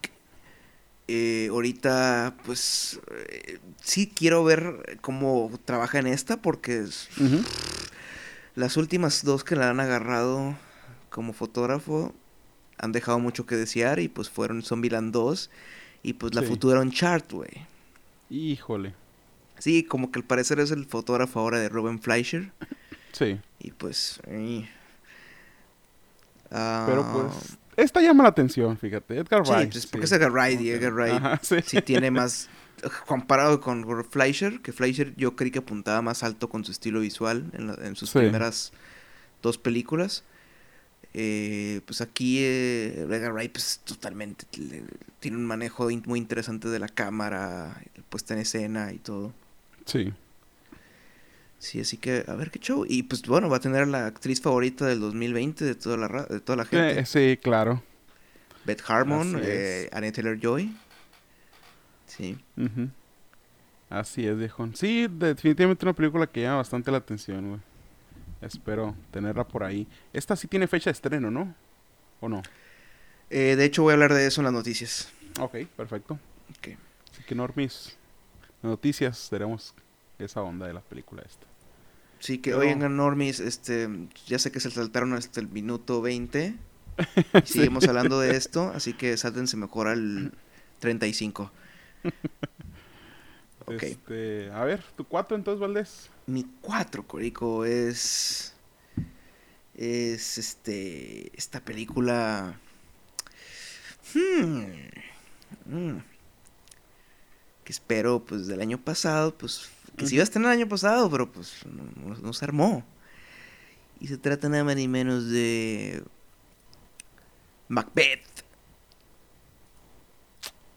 Eh, ahorita, pues, eh, sí quiero ver cómo trabaja en esta, porque es- las últimas dos que la han agarrado como fotógrafo han dejado mucho que desear y pues fueron Zombieland 2 y pues la Sí. futura Uncharted, güey. Híjole. Sí, como que al parecer es el fotógrafo ahora de Ruben Fleischer Sí. y pues... eh, ah, Pero pues, esta llama la atención, fíjate. Edgar Sí, Wright. pues, porque es Edgar Wright y Edgar Wright Ajá, sí. sí tiene más... Comparado con Fleischer, que Fleischer yo creí que apuntaba más alto con su estilo visual en, la- en sus Sí. primeras dos películas. Eh, pues aquí eh, Edgar Wright pues totalmente le- tiene un manejo in- muy interesante de la cámara, puesta en escena y todo. Sí. Sí, así que a ver qué show. Y pues bueno, va a tener a la actriz favorita del 2020 de toda la, ra- de toda la gente. Eh, sí, claro. Beth Harmon, eh, es. Anya Taylor-Joy. Sí. Ujú. Así es, viejón. Sí, definitivamente una película que llama bastante la atención, güey. Espero tenerla por ahí. Esta sí tiene fecha de estreno, ¿no? ¿O no? Eh, de hecho voy a hablar de eso en las noticias. Ok, perfecto. Ok. Así que, Normis, noticias, tenemos esa onda de la película esta. Sí, que Pero- oigan, Normis, este, ya sé que se saltaron hasta el minuto 20. y Sí. Seguimos hablando de esto, así que sáltense mejor al 35. Ok. Este, a ver, tu cuatro entonces, Valdés. Mi 4, Corico, es. Es este. Esta película. Hmm, hmm, que espero, pues, del año pasado, pues. Que sí iba a estar el año pasado, pero pues no, se armó. Y se trata nada más ni menos de. Macbeth.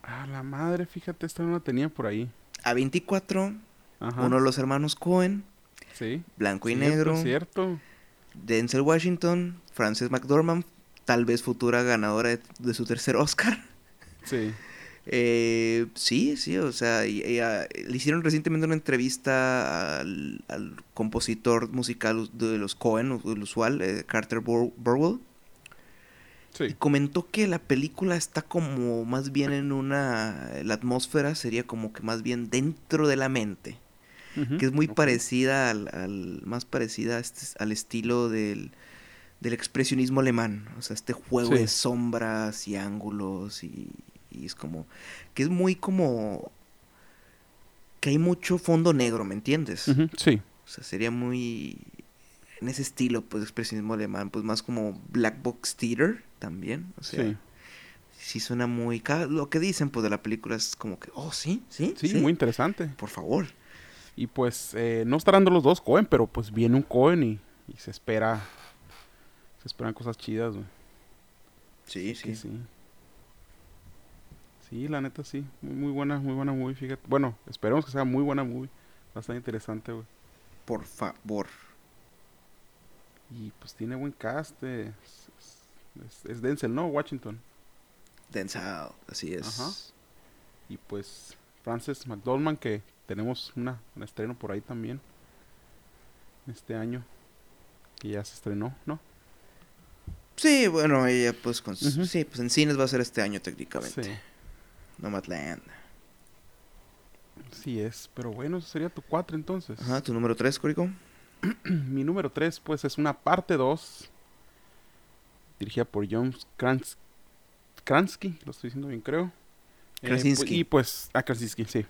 Ah, la madre, fíjate, esta no la tenía por ahí. A24, Ajá. uno de los hermanos Cohen, Sí. blanco y Cierto, negro. Cierto. Denzel Washington, Frances McDormand, tal vez futura ganadora de, de su tercer Oscar. Sí. Eh, sí, sí, o sea, ah, le hicieron recientemente una entrevista al, al compositor musical de los Cohen, el usual, eh, Carter Bur- Burwell, y comentó que la película está como más bien en una... La atmósfera sería como que más bien dentro de la mente, que es muy parecida al, al- más parecida este- al estilo del, del expresionismo alemán, o sea, este juego Sí. de sombras y ángulos y, y es como que es muy como que hay mucho fondo negro, ¿me entiendes? Sí. O sea, sería muy en ese estilo pues de expresionismo alemán, pues más como Black Box Theater también, o sea, Sí. sí suena muy lo que dicen pues de la película es como que, oh, sí, sí, Sí, muy interesante. por favor. Y pues eh, no estarán los dos Cohen, pero pues viene un Cohen y, y se espera. Se esperan cosas chidas, güey. Sí, Sí, sí. Sí, la neta sí. Muy, muy buena, muy buena movie, fíjate. Bueno, esperemos que sea muy buena movie. Va a estar interesante, güey. Por favor. Y pues tiene buen cast. Es, es- es Denzel, ¿no? Washington. Denzel, así es. Ajá. Y pues Frances McDormand, que tenemos una, un estreno por ahí también. Este año. Que ya se estrenó, ¿no? Sí, bueno, ella pues con Ujú. sí, pues en cines va a ser este año técnicamente. Sí. Nomadland. Sí es. Pero bueno, eso sería tu 4 entonces. Ajá, tu número 3, Córico. Mi número 3, pues, es una parte 2. Dirigida por John Krans Kransky, lo estoy diciendo bien, creo. Eh, Krasinski. pu- y pues, a Krasinski, sí.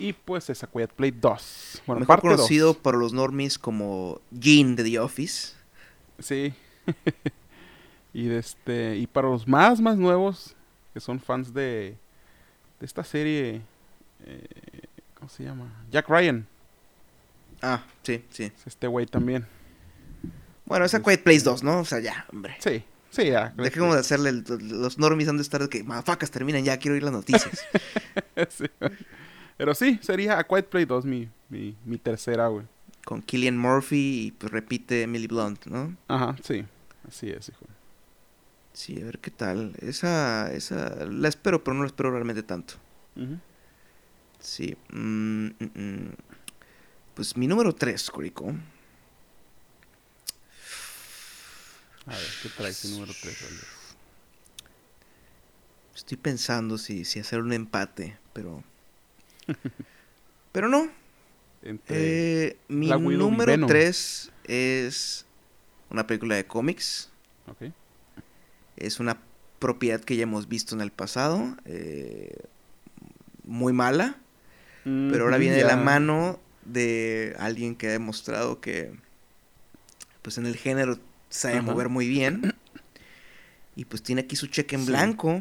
Y pues es A Quiet Play 2. Bueno, Mejor parte conocido 2. por los normies como Gene de The Office. Sí. y de este y para los más más nuevos que son fans de de esta serie eh, ¿cómo se llama? Jack Ryan. Ah, sí, sí. Es este güey también. Bueno, esa Quiet Place 2, ¿no? O sea, ya, hombre. Sí. Sí, ya. Dejemos de hacerle el- los normies han de estar de que mafacas terminan ya, quiero oír las noticias. Sí. Pero sí, sería A Quiet Play 2 mi, mi, mi tercera, güey. Con Killian Murphy y pues repite Emily Blunt, ¿no? Ajá, sí. Así es, hijo. Sí, a ver qué tal. Esa, esa la espero, pero no la espero realmente tanto. Sí. mm, mm, mm. Pues mi número 3, Corico. A ver, ¿qué trae tu número 3, Estoy pensando si, si hacer un empate, pero... pero no. Eh, mi número Venom. 3 es una película de cómics. ok. Es una propiedad que ya hemos visto en el pasado. eh, muy mala. Pero ahora Ujú, viene de la mano de alguien que ha demostrado que, pues en el género sabe Ajá. mover muy bien. Y pues tiene aquí su cheque en Sí. blanco,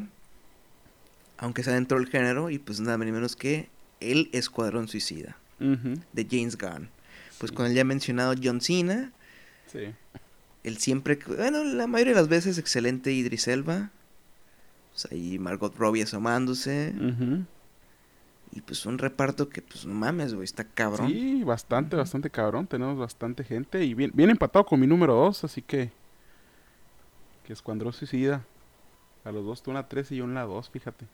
aunque sea dentro del género, y pues nada ni menos que El Escuadrón Suicida, de James Gunn. Pues sí, con el ya mencionado John Cena, Sí. el siempre, bueno, la mayoría de las veces excelente Idris Elba. Pues ahí Margot Robbie asomándose. Y pues un reparto que, pues no mames, güey, está cabrón. Sí, bastante, bastante cabrón. Tenemos bastante gente. Y bien, bien empatado con mi número 2, así que. Que Escuadrón Suicida. A los dos tú en la 3 y yo en la 2, fíjate.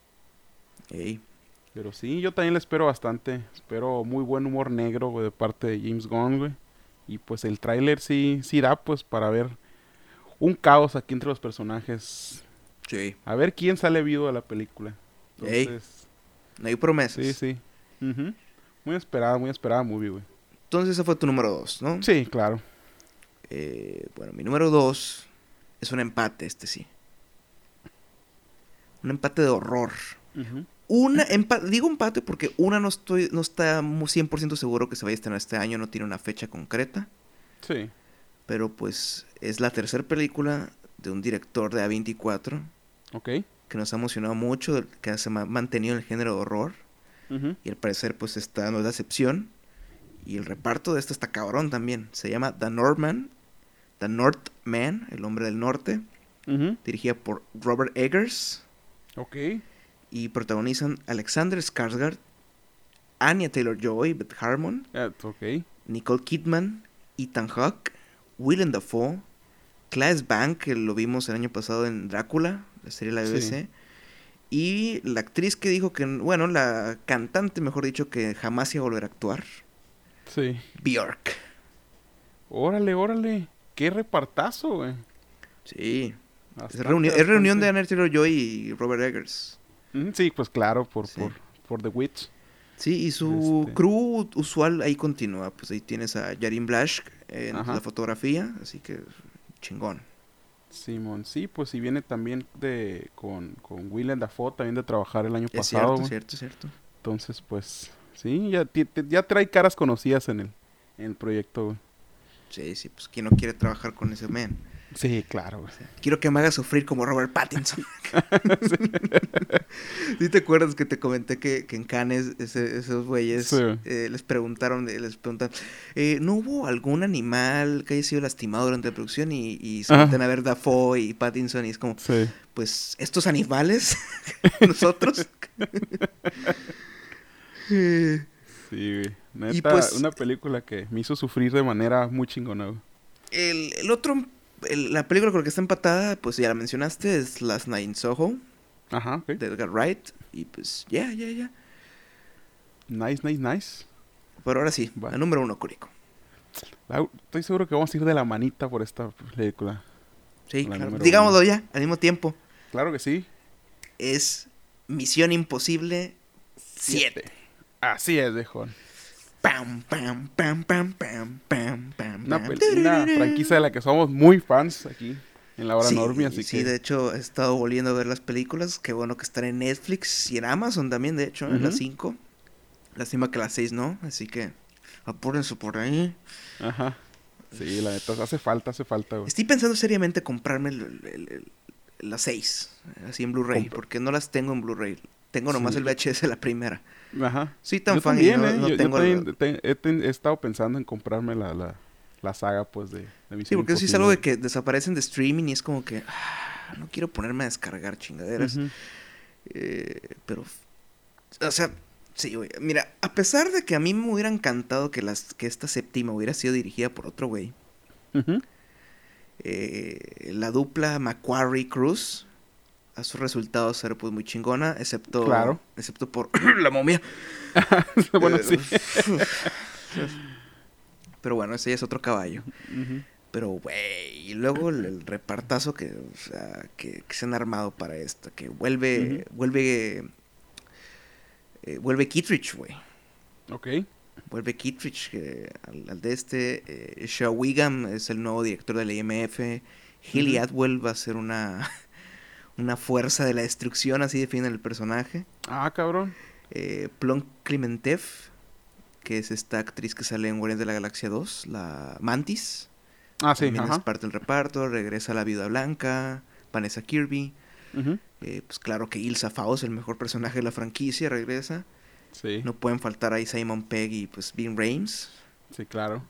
Ey. Pero sí, yo también le espero bastante. Espero muy buen humor negro, güey, de parte de James Gunn, güey. Y pues el tráiler sí, sí da, pues, para ver un caos aquí entre los personajes. Sí. A ver quién sale vivo de la película. Ey. No hay promesas. sí, sí. Muy esperada, muy esperada movie, güey. Entonces ese fue tu número dos, ¿no? Sí, claro. Eh, bueno, mi número dos es un empate, este sí. Un empate de horror. Una, empa- digo empate porque una no estoy, no está muy 100% seguro que se vaya a estrenar este año, no tiene una fecha concreta. Sí. Pero pues es la tercera película de un director de A24 Ok. Que nos ha emocionado mucho, que se ha mantenido en el género de horror. Y al parecer, pues esta no es la excepción. Y el reparto de esto está cabrón también. Se llama The Northman. The Northman, el hombre del norte. Dirigida por Robert Eggers. Ok. Y protagonizan Alexander Skarsgård, Anya Taylor-Joy, Beth Harmon, Ah, ok. Nicole Kidman, Ethan Hawke, Willem Dafoe, Claes Bank, que lo vimos el año pasado en Drácula, la serie de la Sí. BBC, Y la actriz que dijo que, bueno, la cantante, mejor dicho, que jamás iba a volver a actuar. Sí. Bjork. Órale, órale. Qué repartazo, güey. Sí. Es, Bastante, reunión, es reunión de. Anna Taylor-Joy y Robert Eggers. Mm, Sí, pues claro, por, Sí. por, por The Witch. Sí, y su Este. crew usual ahí continúa. Pues ahí tienes a Yarin Blash en Ajá. la fotografía, así que chingón. Simón, sí, pues y viene también de con, con Willem Dafoe también de trabajar el año Es pasado. cierto, cierto, cierto. Entonces, pues, sí, ya, ya trae caras conocidas en el, en el proyecto, güey. Sí, sí, pues quién no quiere trabajar con ese man. Sí, claro. Quiero que me haga sufrir como Robert Pattinson. ¿Sí te acuerdas que te comenté que, que en Cannes ese- esos güeyes Sí. eh, les preguntaron, de- les preguntan, eh, ¿no hubo algún animal que haya sido lastimado durante la producción? Y, y se meten a ver Dafoe y Pattinson y es como, pues, estos animales, nosotros. Eh, Sí, güey. Neta, pues- una película que me hizo sufrir de manera muy chingona, el, el otro, el- la película con la que está empatada, pues ya la mencionaste, es Last Night in Soho, Ajá, de Edgar Wright. Y pues, ya, ya, ya. Nice, nice, nice. Pero ahora sí, Va. la número uno, Curico. Estoy seguro que vamos a ir de la manita por esta película. Sí, La claro. Digámoslo ya, al mismo tiempo. Claro que sí. Es Misión Imposible 7. Así es, viejo. Pam, pam, pam, pam, pam, pam, pam. Una, franquicia de la que somos muy fans aquí en la hora Sí, normie, así sí, que... de hecho he estado volviendo a ver las películas. Qué bueno que están en Netflix y en Amazon también, de hecho, en las Ujú. 5. Lástima que las 6 no, así que apúrense por ahí. Ajá. Sí, la neta, hace falta, hace falta, güey. Estoy pensando seriamente comprarme el- el- el- las 6, así en Blu-ray, porque no las tengo en Blu-ray. Tengo nomás Sí. el VHS de la primera. Ajá. Soy tan Yo fan también, y no, ¿eh? no Yo- yo tengo te- he, ten- he estado pensando en comprarme la, la, la saga, pues, de, de Sí, porque sí es algo de que desaparecen de streaming y es como que ah, no quiero ponerme a descargar chingaderas. Eh, pero, o sea, sí, güey. Mira, a pesar de que a mí me hubiera encantado que, las, que esta séptima hubiera sido dirigida por otro güey, eh, la dupla Macquarie Cruz a sus resultados ser pues muy chingona, excepto, Claro. excepto por la momia. bueno, sí. Pero bueno, ese ya es otro caballo. Pero, güey, y luego el, el repartazo que, o sea, que, que se han armado para esto, que vuelve, vuelve, eh, vuelve Kittredge, güey. Ok. Vuelve Kittredge que al, al de este, eh, Shaw Wiggum es el nuevo director del IMF, Hilly Ujú. Atwell va a ser una, una fuerza de la destrucción, así define el personaje. Ah, cabrón. Eh, Plum Clementev, que es esta actriz que sale en Guardianes de la Galaxia 2, la Mantis. Ah, sí, También es ajá. parte del reparto, regresa la Viuda Blanca, Vanessa Kirby. Eh, pues claro que Ilsa Faust, el mejor personaje de la franquicia, regresa. Sí, No pueden faltar ahí Simon Pegg y pues Vin Rames. sí, claro.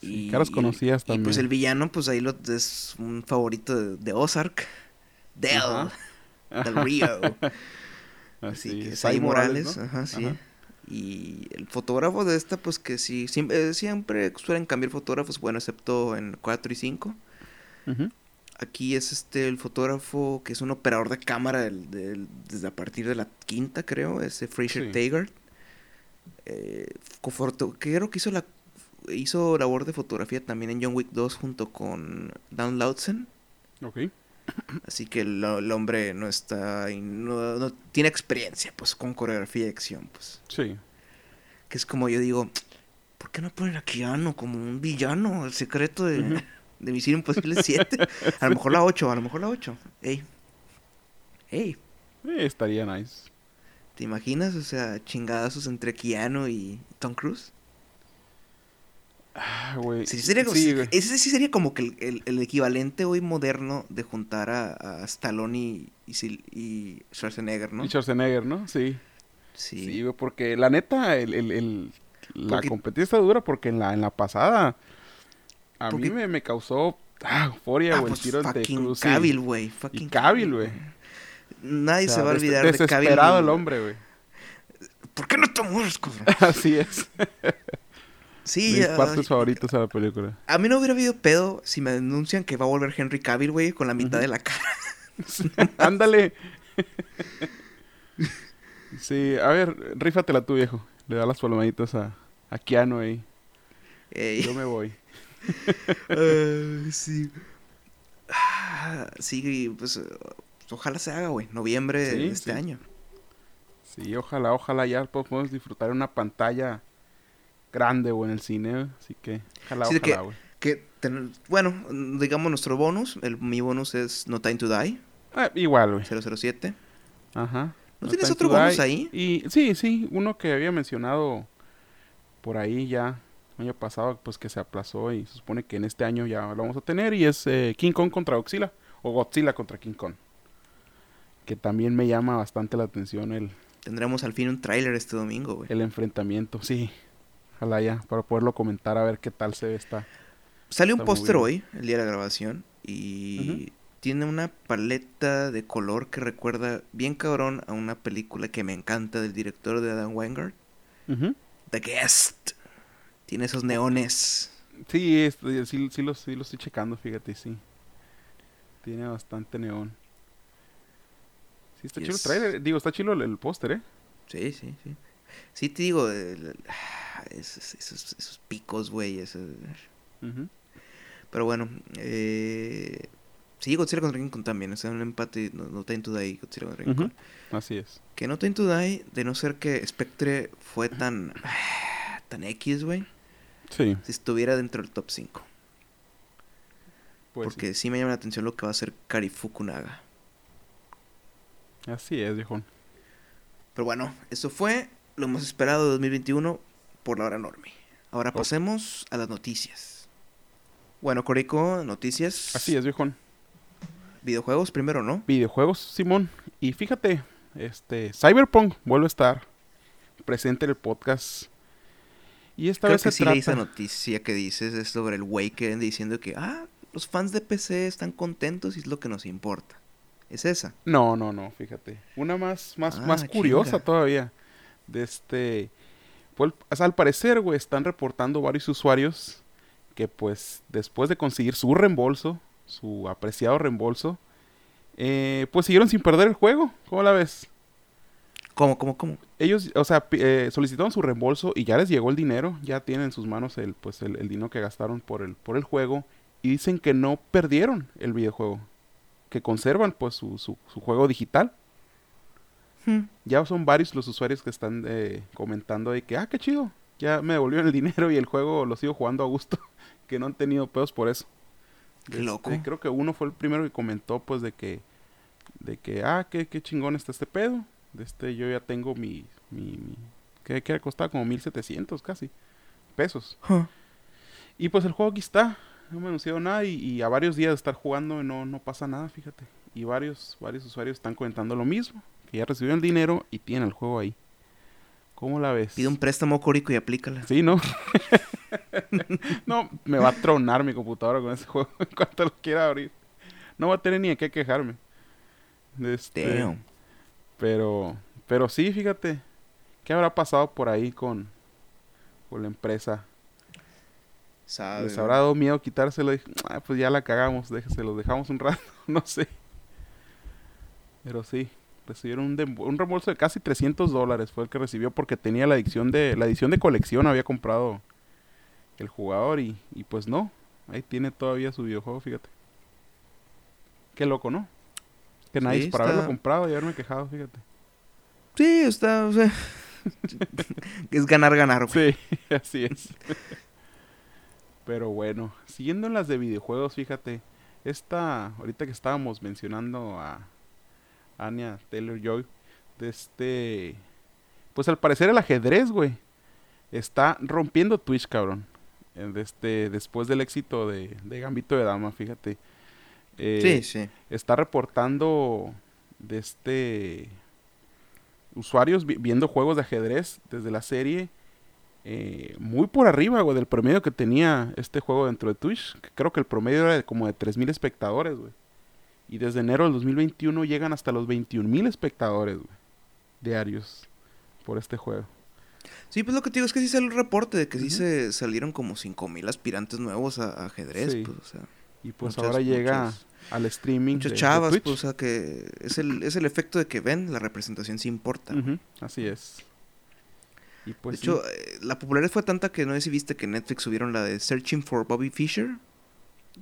Sí, Y, caras conocidas y, pues también. el villano, pues ahí lo, es un favorito de, de Ozark. Del, del Rio. Así, que Sai Morales, ¿no? ajá, sí. Ajá. Y el fotógrafo de esta, pues que sí, siempre, eh, siempre suelen cambiar fotógrafos, bueno, excepto en 4 y 5. Ujú. Aquí es este el fotógrafo que es un operador de cámara del- del- desde a partir de la quinta, creo, ese Fraser Sí. Taggart. Eh, creo que hizo la hizo labor de fotografía también en John Wick 2 junto con Dan Lautzen. Ok. Así que el, el hombre no está no, no tiene experiencia pues con coreografía y acción, pues. Sí. Que es como yo digo, ¿por qué no ponen a Keanu como un villano? El secreto de, Ujú. de Misión Imposible 7. A lo mejor la 8, a lo mejor la 8. Ey. Ey, Eh, estaría nice. ¿te imaginas? O sea, chingadazos entre Keanu y Tom Cruise. Ah, güey. Sí, sería, Sí, güey. ese sí sería como que el, el- el equivalente hoy moderno de juntar a, a Stallone y, y, Schwarzenegger, ¿no? Y Schwarzenegger, ¿no? Sí. Sí. Sí, güey, porque la neta, el, el, la Porque- competencia está dura porque en la, en la pasada a Porque- mí me, me causó ah, euforia, Ah, güey, pues el tiro fucking Cruz y- Cavill, güey. fucking Cavill, güey. Nadie O sea, se va a des- olvidar de Cavill. Desesperado el hombre, güey. ¿Por qué no te mueres, cabrón? Así es. Sí, Mis ah, partes favoritas de la película. a mí no hubiera habido pedo si me denuncian que va a volver Henry Cavill, güey, con la mitad de la cara. Ándale. sí, a ver, rífatela tú, viejo. Le da las palmaditas a, a Keanu ahí. Ey. Yo me voy. Sí. Ah, sí, pues ojalá se haga, güey. Noviembre Sí, de este sí. año. Sí, ojalá, ojalá ya podamos disfrutar de una pantalla grande, güey, en el cine. Así que, ojalá, Sí, que- ojalá, güey. Que, ten- bueno, digamos nuestro bonus. El, mi bonus es No Time to Die, Ah, igual, güey. 007. Ajá. ¿No No tienes otro bonus Die. ahí? Y sí, sí, uno que había mencionado por ahí ya año pasado, pues que se aplazó y se supone que en este año ya lo vamos a tener y es eh, King Kong contra Godzilla o Godzilla contra King Kong. Que también me llama bastante la atención el, Tendremos al fin un tráiler este domingo, güey. el enfrentamiento, sí. Para poderlo comentar a ver qué tal se ve esta. Salió un póster hoy, el día de la grabación, y tiene una paleta de color que recuerda bien cabrón a una película que me encanta del director de Adam Wingard. The Guest. Tiene esos neones. Sí, es- sí, sí, lo, sí lo estoy checando, fíjate, sí. Tiene bastante neón. Sí, está chido el Yes. trailer. Digo, está chido el, el póster, ¿eh? Sí, sí, sí. Sí, te digo, el- esos, esos, esos picos, güey. esos-. Pero bueno, eh... sí, Godzilla contra King Kong también. O sea, un empate, no, no y Godzilla contra King. Así es. Que no to Die, de no ser que Spectre fue tan... tan X, güey. Sí, Si estuviera dentro del top 5. pues porque sí. me llama la atención lo que va a hacer Kari Fukunaga. sí. Así es, viejón. Pero bueno, eso fue lo más esperado de 2021 por la hora enorme. Ahora Oh. pasemos a las noticias. Bueno, Corico, noticias. Así es, viejón. Videojuegos primero, ¿no? Videojuegos, Simón. Y fíjate, este, Cyberpunk vuelve a estar presente en el podcast. Y esta Creo vez que se sí trata... leí esa noticia que dices es sobre el güey que diciendo que, ah, los fans de PC están contentos y es lo que nos importa. Es esa. No, no, no, fíjate. Una más, más, Ah, más curiosa chinga. todavía. De este. Pues, al parecer, güey, están reportando varios usuarios que, pues, después de conseguir su reembolso, su apreciado reembolso, eh, pues siguieron sin perder el juego. ¿Cómo la ves? ¿Cómo, cómo, cómo? Ellos, o sea, eh, solicitaron su reembolso y ya les llegó el dinero, ya tienen en sus manos el, pues, el, el dinero que gastaron por el, por el juego y dicen que no perdieron el videojuego, que conservan pues su, su, su juego digital. Hmm. Ya son varios los usuarios que están eh, comentando de que, ah, qué chido, ya me devolvieron el dinero y el juego lo sigo jugando a gusto, que no han tenido pedos por eso. Qué loco. creo que uno fue el primero que comentó pues de que, de que, ah, qué, qué chingón está este pedo. De este, yo ya tengo mi, mi, mi que, que costaba como 1700 casi pesos. Huh. Y pues el juego aquí está, no me ha anunciado nada y, y a varios días de estar jugando no, no pasa nada, fíjate. Y varios, varios usuarios están comentando lo mismo, que ya recibieron el dinero y tienen el juego ahí. ¿Cómo la ves? Pide un préstamo Corico y aplícala. Sí, ¿no? no, me va a tronar mi computadora con ese juego en cuanto lo quiera abrir. No va a tener ni de qué quejarme. Este, Damn. pero, pero sí, fíjate. ¿Qué habrá pasado por ahí con, con la empresa? Sabe, ¿Les habrá dado miedo quitárselo? Dije, "Ah, pues ya la cagamos, déjese, los dejamos un rato, no sé. Pero sí, recibieron un, un reembolso de casi 300 dólares fue el que recibió porque tenía la edición de la edición de colección, había comprado el jugador y, y pues no, ahí tiene todavía su videojuego, fíjate. Qué loco, ¿no? Que Sí, nadie para haberlo comprado y haberme quejado, fíjate. Sí, está, o sea, es ganar, ganar, güey. Sí, así es. Pero bueno, siguiendo en las de videojuegos, fíjate, esta, ahorita que estábamos mencionando a Anya Taylor Joy, de este, pues al parecer el ajedrez, güey, está rompiendo Twitch, cabrón. Eh, de este, después del éxito de, de Gambito de Dama, fíjate. Eh, Sí, sí. está reportando de este usuarios vi- viendo juegos de ajedrez desde la serie eh, muy por arriba güey, del promedio que tenía este juego dentro de Twitch que creo que el promedio era de como de 3000 espectadores güey y desde enero del 2021 llegan hasta los 21000 espectadores güey, diarios por este juego Sí, pues lo que te digo es que sí salió el reporte de que sí se salieron como 5000 aspirantes nuevos a, a ajedrez, Sí. pues, o sea. Y pues Muchas- ahora llega muchas- al streaming. Muchas de- de chavas, Twitch. pues, o sea, que es el, es el efecto de que ven, la representación sí importa. Así es. Y pues de hecho, eh, la popularidad fue tanta que no sé si viste que Netflix subieron la de Searching for Bobby Fischer.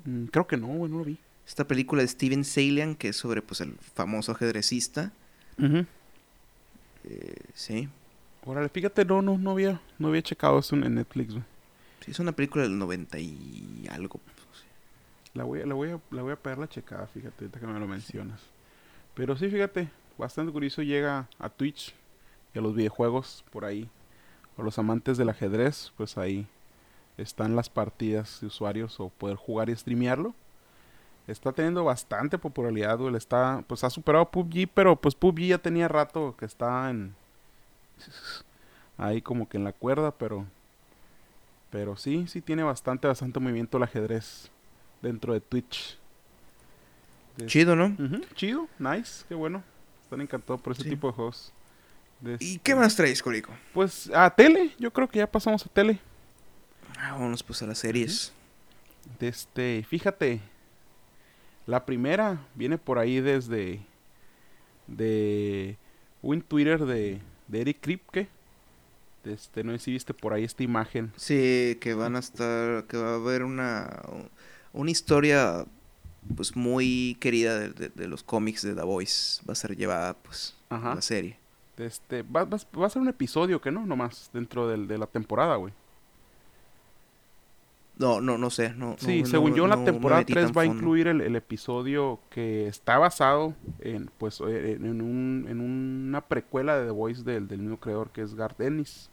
mm, creo que no, güey, no lo vi. Esta película de Steven Salian, que es sobre pues el famoso ajedrecista. Eh, sí. Órale, fíjate, no, no, no había, no había checado eso en Netflix, güey. Sí, es una película del 90 y algo. pues, La voy, a, la, voy a, la voy a pegar la checada, fíjate, ahorita que me lo mencionas. Pero sí, fíjate, bastante curioso llega a Twitch y a los videojuegos por ahí. O los amantes del ajedrez, pues ahí están las partidas de usuarios o poder jugar y streamearlo. Está teniendo bastante popularidad, güey. Está, pues ha superado PUBG, pero pues PUBG ya tenía rato que está en... Ahí como que en la cuerda, pero... Pero sí, sí tiene bastante, bastante movimiento el ajedrez dentro de Twitch. De- Chido, ¿no? Chido, nice, qué bueno. Están encantados por ese Sí. tipo de juegos. De ¿Y este- qué más traes, Colico? Pues a tele, yo creo que ya pasamos a tele. Ah, vámonos pues a las series. De este, fíjate, la primera viene por ahí desde de un Twitter de, de Eric Kripke. De este, no sé si viste por ahí esta imagen. Sí, que van a estar, que va a haber una, una historia pues muy querida de, de- de los cómics de The Voice. Va a ser llevada pues a la serie. De este, va, va- va a ser un episodio que no, nomás dentro del- de la temporada, güey. No, no, no sé. No, Sí, no- según no- yo, la temporada metí 3 tan va a incluir el, el episodio que está basado en, pues, eh, en, un, en una precuela de The Voice del, del mismo creador que es Garth Ennis.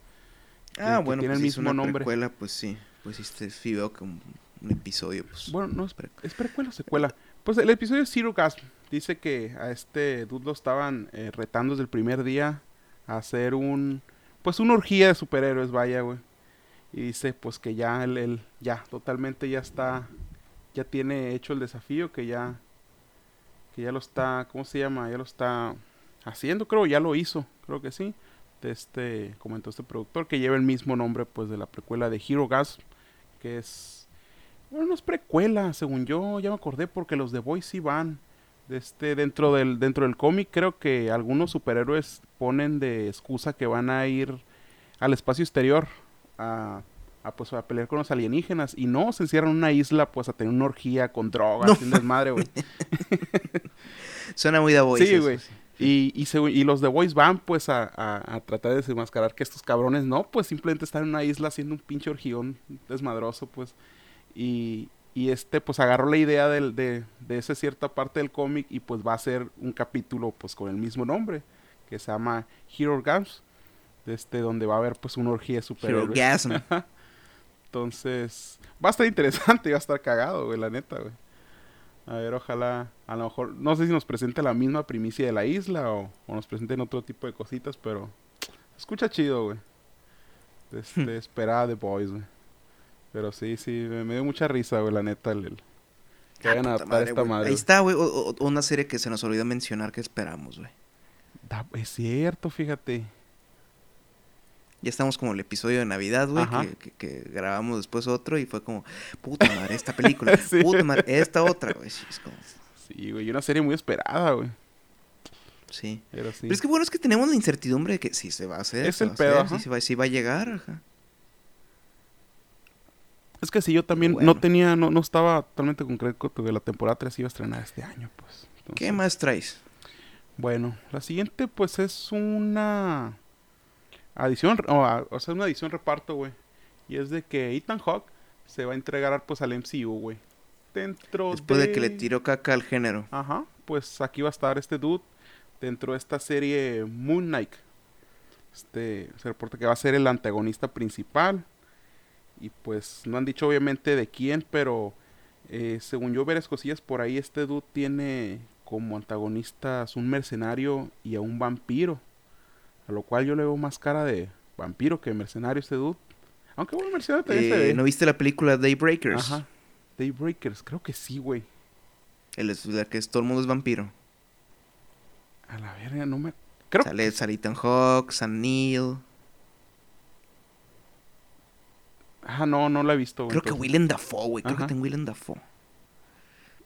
Ah, bueno, tiene pues el si es mismo una nombre. precuela, pues sí. Pues este, sí veo que un, un episodio, pues... Bueno, no es, pre- es precuela o secuela. Pues el episodio Zero Gasp dice que a este dude lo estaban eh, retando desde el primer día a hacer un, pues una orgía de superhéroes, vaya, güey. Y dice pues que ya él, ya totalmente ya está, ya tiene hecho el desafío, que ya, que ya lo está, ¿cómo se llama? Ya lo está haciendo, creo, ya lo hizo, creo que sí. De este, comentó este productor, que lleva el mismo nombre pues de la precuela de Hero Gasp, que es bueno, no es precuela, según yo, ya me acordé porque los de Boys sí van. De este, dentro del, dentro del cómic creo que algunos superhéroes ponen de excusa que van a ir al espacio exterior a, a, pues, a pelear con los alienígenas. Y no, se encierran en una isla pues a tener una orgía con drogas, No. un desmadre, güey. Suena muy The Voice. Sí, güey. Y, y, los de Boys van pues a, a- a tratar de desenmascarar que estos cabrones no, pues simplemente están en una isla haciendo un pinche orgión desmadroso, pues. Y, y este pues agarró la idea del- de, de esa cierta parte del cómic y pues va a ser un capítulo pues con el mismo nombre, que se llama Hero Games, este, donde va a haber pues una orgía. Herogasm. Entonces, va a estar interesante, va a estar cagado, güey, la neta, güey. A ver, ojalá, a lo mejor, no sé si nos presente la misma primicia de la isla o, o nos presenten otro tipo de cositas, pero escucha chido, güey. Este, esperada de Boys, güey. Pero sí, sí, me, me dio mucha risa, güey, la neta, el, el- que Ah, madre, esta madre. Ahí está, güey. Una serie que se nos olvidó mencionar que esperamos, güey. Es cierto, fíjate. Ya estamos como el episodio de Navidad, güey, que, que- que grabamos después otro y fue como, puta madre, esta película, Sí. puta madre, esta otra, güey. Sí, es como, Sí, güey, y una serie muy esperada, güey. sí. Pero sí. Pero es que bueno, es que tenemos la incertidumbre de que sí se va a hacer. Es el pedo, hacer, sí, se va, sí va a llegar, ajá. Es que si yo también Bueno. no tenía, no, no estaba totalmente concreto que la temporada 3 iba a estrenar este año, pues. ¿Qué más traes? Bueno, la siguiente pues es una adición, o, a- o sea, una adición reparto, güey. Y es de que Ethan Hawke se va a entregar pues al MCU, güey. Dentro Después de que le tiró caca al género. Ajá, pues aquí va a estar este dude dentro de esta serie Moon Knight. Este, se reporta que va a ser el antagonista principal. Y pues no han dicho obviamente de quién, pero eh, según yo varias cosillas por ahí, este dude tiene como antagonistas un mercenario y a un vampiro. A lo cual yo le veo más cara de vampiro que mercenario este dude. Aunque bueno, mercenario también se Eh, ve. ¿No viste la película Daybreakers? Ajá. Daybreakers, creo que sí, güey. El, es- la que es todo el mundo es vampiro. A la verga, no me... Creo Sale, sale Ethan Hawke, Sam Neill. Ah, no, no la he visto, güey. Creo que entonces- Willem Dafoe, güey. Creo que Ajá. tengo Willem Dafoe.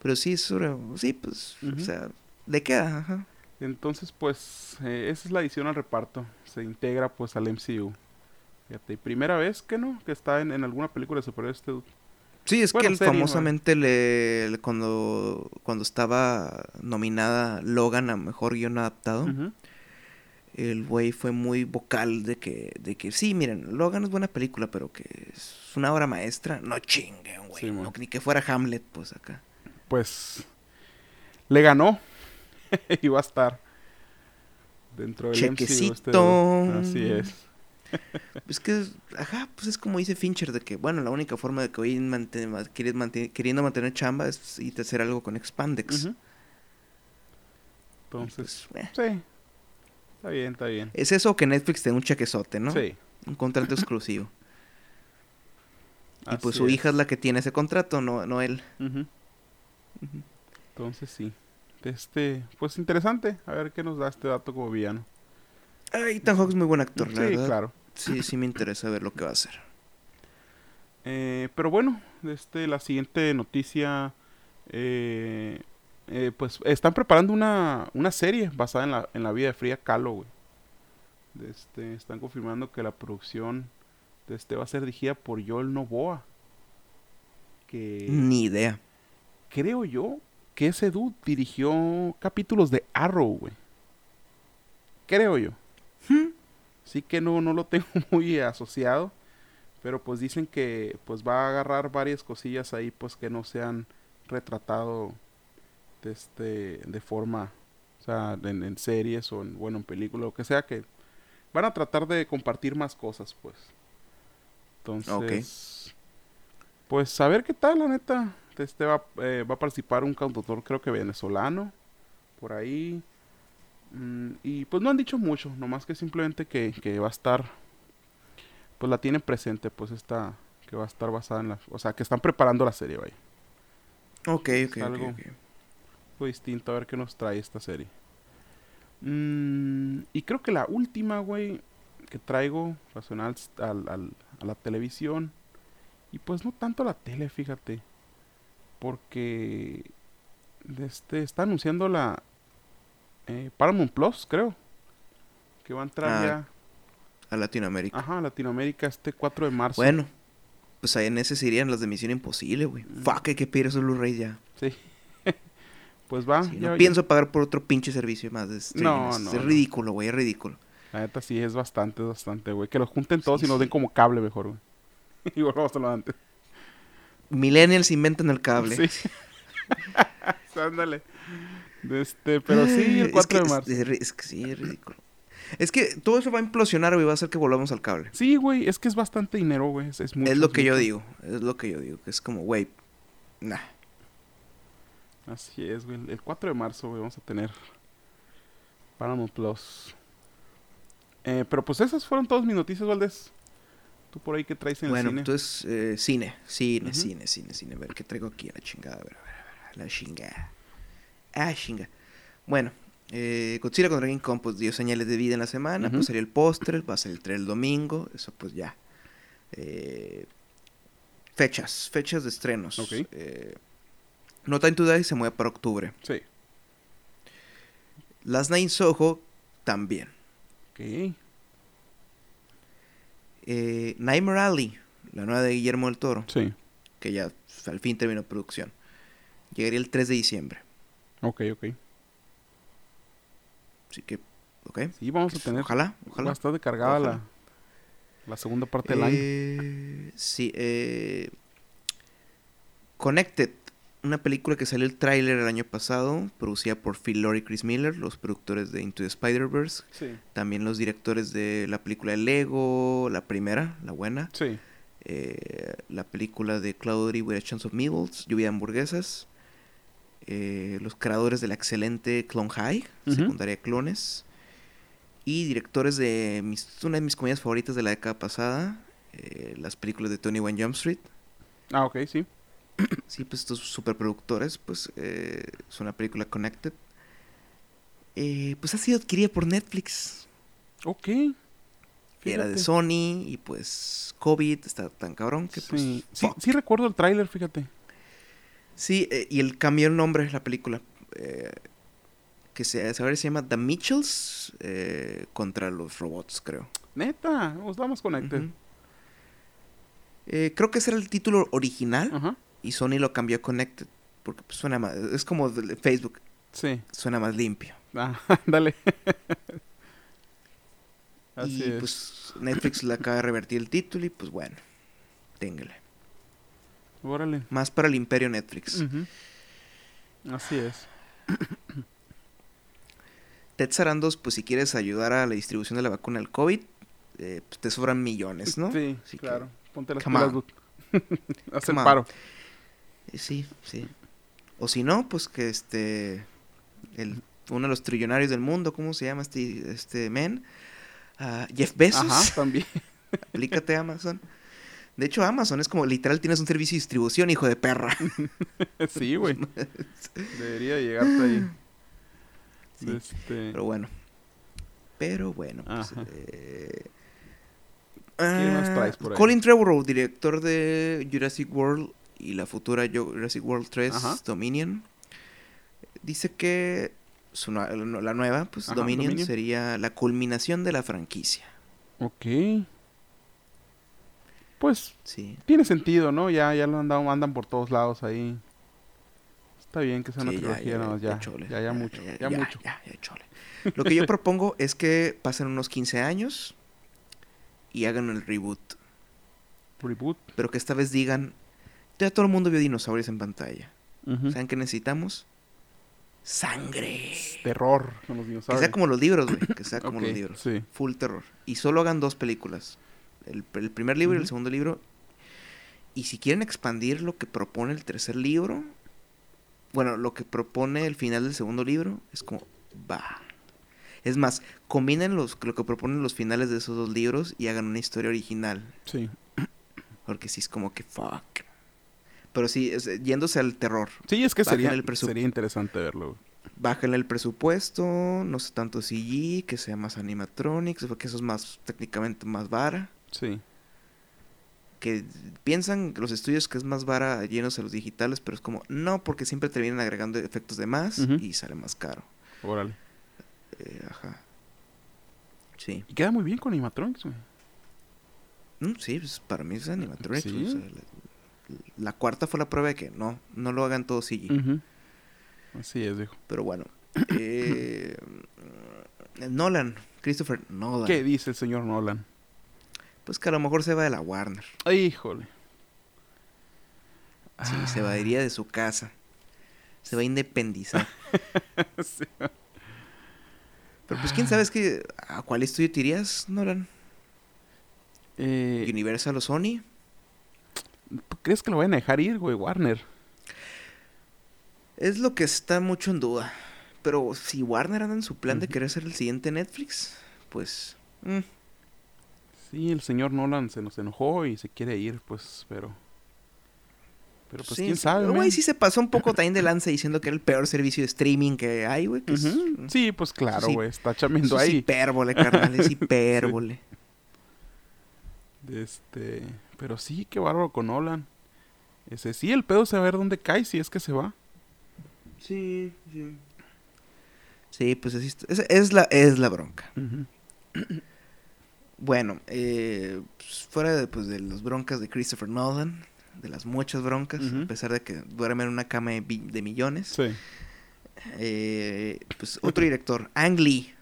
Pero sí, sobre... Sí, pues, o sea, le queda, ajá. Entonces, pues, eh, esa es la adición al reparto. Se integra, pues, al MCU. Fíjate, primera vez que no, que está en, en alguna película de superhéroes este dude. Sí, es Bueno, que él serie, famosamente le, le- cuando, cuando estaba nominada Logan a Mejor Guión Adaptado, el güey fue muy vocal de que, de que sí, miren, Logan es buena película, pero que es una obra maestra. No chinguen, güey. Sí, no, ni que fuera Hamlet, pues acá. Pues, le ganó. y va a estar dentro del MCU. este Chequecito. dude. Así es. Es que, ajá, pues es como dice Fincher, de que, bueno, la única forma de que hoy mante- ma- quieres queriendo mantener chamba es irte a hacer algo con Expandex. Entonces, pues, eh, sí. Está bien, está bien. Es eso que Netflix te da un chequezote, ¿no? Sí. Un contrato exclusivo. y pues así su es. hija es la que tiene ese contrato, no, no él. Entonces, sí. Este, pues interesante. A ver qué nos da este dato como villano. Ay, Ethan Hawke es muy buen actor, la Sí, verdad. claro. Sí, sí me interesa ver lo que va a hacer. Eh, pero bueno, este, la siguiente noticia, eh, eh, pues están preparando una, una serie basada en la, en la vida de Frida Kahlo, güey. Este, están confirmando que la producción de este va a ser dirigida por Joel Novoa. Que Ni idea. creo yo que ese dude dirigió capítulos de Arrow, güey. Creo yo. Hmm. Sí que no, no lo tengo muy asociado. Pero pues dicen que pues va a agarrar varias cosillas ahí pues que no se han retratado de este de forma o sea en, en series o en bueno en películas lo que sea que van a tratar de compartir más cosas pues entonces pues a ver qué tal la neta este va, eh, va a participar un cantautor creo que venezolano por ahí Mm, y pues no han dicho mucho, nomás que simplemente que, que va a estar, pues la tienen presente, pues esta, que va a estar basada en la, o sea, que están preparando la serie, vaya. Ok, ok, algo- ok. Algo distinto, a ver qué nos trae esta serie. Mm, y creo que la última, güey, que traigo relacionada al, al- a la televisión, y pues no tanto a la tele, fíjate, porque este, está anunciando la eh, Paramount Plus, creo, que va a entrar Ah, ya. A Latinoamérica. Ajá, a Latinoamérica este 4 de marzo. Bueno, pues ahí en ese serían las de Misión Imposible, güey. Mm. Fuck, hay que pedir esos Blu-ray ya. Sí. pues va. Sí, ya- no ya- pienso pagar por otro pinche servicio más de. No, no, es ridículo, güey, es ridículo. La neta sí es bastante, es bastante, güey. Que los junten todos Sí, y nos den como cable mejor, güey. y volvamos a lo antes. Millennials inventan el cable. Sí. Ándale. Este, pero sí, el Es 4 que de marzo. Es, que sí, es ridículo. Es que todo eso va a implosionar, güey, va a hacer que volvamos al cable. Sí, güey, es que es bastante dinero, güey. Es, es mucho, es lo que yo digo, es lo que yo digo, que es como, güey, nah. Así es, güey. El 4 de marzo, güey, vamos a tener Paramount Plus. Eh, pero pues esas fueron todas mis noticias, Valdés. Tú por ahí que traes en Bueno, el cine. entonces, eh, cine, cine, cine, cine, cine. A ver, ¿qué traigo aquí? A la chingada, a ver, a ver, a ver, la chingada. Ah, chinga. Bueno, eh, Godzilla contra King Kong, pues dio señales de vida en la semana, pues salió el póster, va a salir el trailer el domingo, eso pues ya. Eh, fechas, fechas de estrenos. Ok. Eh, no Time to Die se mueve para octubre. Sí. Night in Soho también. Ok. Eh, Nightmare Alley, la nueva de Guillermo del Toro, Sí. que ya al fin terminó producción. Llegaría el 3 de diciembre. Ok, ok. Así que, ok. Sí, vamos a tener Ojalá, ojalá. bastante cargada Ojalá. la, la segunda parte del año. Eh, sí, eh, Connected, una película que salió el tráiler el año pasado, producida por Phil Lord y Chris Miller, los productores de Into the Spider-Verse, Sí. también los directores de la película de Lego, la primera, la buena, Sí. eh, la película de Cloudy with a Chance of Meatballs, Lluvia de Hamburguesas, eh, los creadores de la excelente Clone High, secundaria de clones, y directores de mis, una de mis comedias favoritas de la década pasada, eh, las películas de Tony Wayne Jump Street. Ah, ok, sí. Sí, pues estos superproductores, pues eh, es una película Connected. Eh, pues ha sido adquirida por Netflix. Ok. Era de Fíjate. Sony y pues COVID está tan cabrón que pues... Sí, sí, recuerdo el tráiler, fíjate. Sí, eh, y el cambió el nombre de la película. eh, que se, se llama The Mitchells eh, contra los robots, creo. Neta, nos vamos Connected. Eh, creo que ese era el título original Ajá. Y Sony lo cambió a Connected. Porque pues, suena más. Es como Facebook, Sí. suena más limpio. Ah, dale. Así y es. pues Netflix le acaba de revertir el título y pues bueno, téngale. Órale. Más para el imperio Netflix. Así es. Ted Sarandos, pues si quieres ayudar a la distribución de la vacuna del COVID, eh, pues, te sobran millones, ¿no? Sí, Así que, claro. Ponte las pilas, paro. Sí, sí. O si no, pues que este, el, uno de los trillonarios del mundo, ¿cómo se llama este, este men? Ah, Jeff Bezos. Ajá, también. Aplícate Amazon. De hecho, Amazon es como literal tienes un servicio de distribución, hijo de perra. sí, güey. Debería llegarte ahí. Sí, Este... Pero bueno. Pero bueno. Pues, eh, ah? Colin Trevorrow, director de Jurassic World y la futura Jurassic World 3 Ajá. Dominion, dice que su la nueva, pues Ajá, Dominion, Dominion. sería la culminación de la franquicia. Ok. Pues Sí. tiene sentido, ¿no? Ya, ya lo andan, andan por todos lados ahí. Está bien que sea una Sí, ya, trilogía, ya, no, ya ya, chole. ya, ya mucho, ya, mucho. Ya, ya, chole. Lo que yo propongo es que pasen unos 15 años y hagan el reboot. Reboot. Pero que esta vez digan, ya todo el mundo vio dinosaurios en pantalla. Ujú. ¿Saben qué necesitamos? Sangre. Terror con los Que sea como los libros, güey. Que sea como los libros. Sí. Full terror. Y solo hagan dos películas. El, el primer libro y el segundo libro. Y si quieren expandir lo que propone el tercer libro, bueno, lo que propone el final del segundo libro, es como, va. Es más, combinen los, lo que proponen los finales de esos dos libros y hagan una historia original. Sí. Porque sí es como que, fuck. Pero sí, es- yéndose al terror. Sí, es que sería, el sería interesante verlo. güey. Bájenle el presupuesto, no sé tanto CG, que sea más animatronics, porque eso es más técnicamente más vara. Sí. Que piensan los estudios que es más vara llenos a los digitales, pero es como, no, porque siempre terminan agregando efectos de más y sale más caro. Órale. Eh, ajá. Sí. Y queda muy bien con animatronics, güey. Mm, sí, pues para mí es animatronics. Sí. o sea, la, cuarta fue la prueba de que no, no lo hagan todo CG. Ujú. Así es, viejo. Pero bueno. eh, Nolan, Christopher Nolan. ¿Qué dice el señor Nolan? Pues que a lo mejor se va de la Warner. Híjole. Sí, se Ah, va iría de su casa. Se va a independizar. sí. Pero pues quién sabe, es que ¿a cuál estudio te irías, Nolan? Eh, ¿Universal o Sony? ¿Tú ¿Crees que lo van a dejar ir, güey, Warner? Es lo que está mucho en duda. Pero si Warner anda en su plan de querer ser el siguiente Netflix, pues... mm, Sí, el señor Nolan se nos enojó y se quiere ir, pues, pero... Pero pues sí, quién sí. sabe, Güey, man? sí se pasó un poco también de lanza diciendo que era el peor servicio de streaming que hay, güey. que es- Ujú. Sí, pues claro, sí. güey, está eso chameando es ahí. hipérbole, carnal, es hipérbole. Este, pero sí, qué bárbaro con Nolan. Ese sí, el pedo es saber dónde cae si es que se va. Sí, sí. Sí, pues. Es, es la, es la bronca. Bueno, eh, pues, fuera de, pues, de las broncas de Christopher Nolan, de las muchas broncas, a pesar de que duerme en una cama de, de millones, Sí. eh, pues otro director, Ang Lee.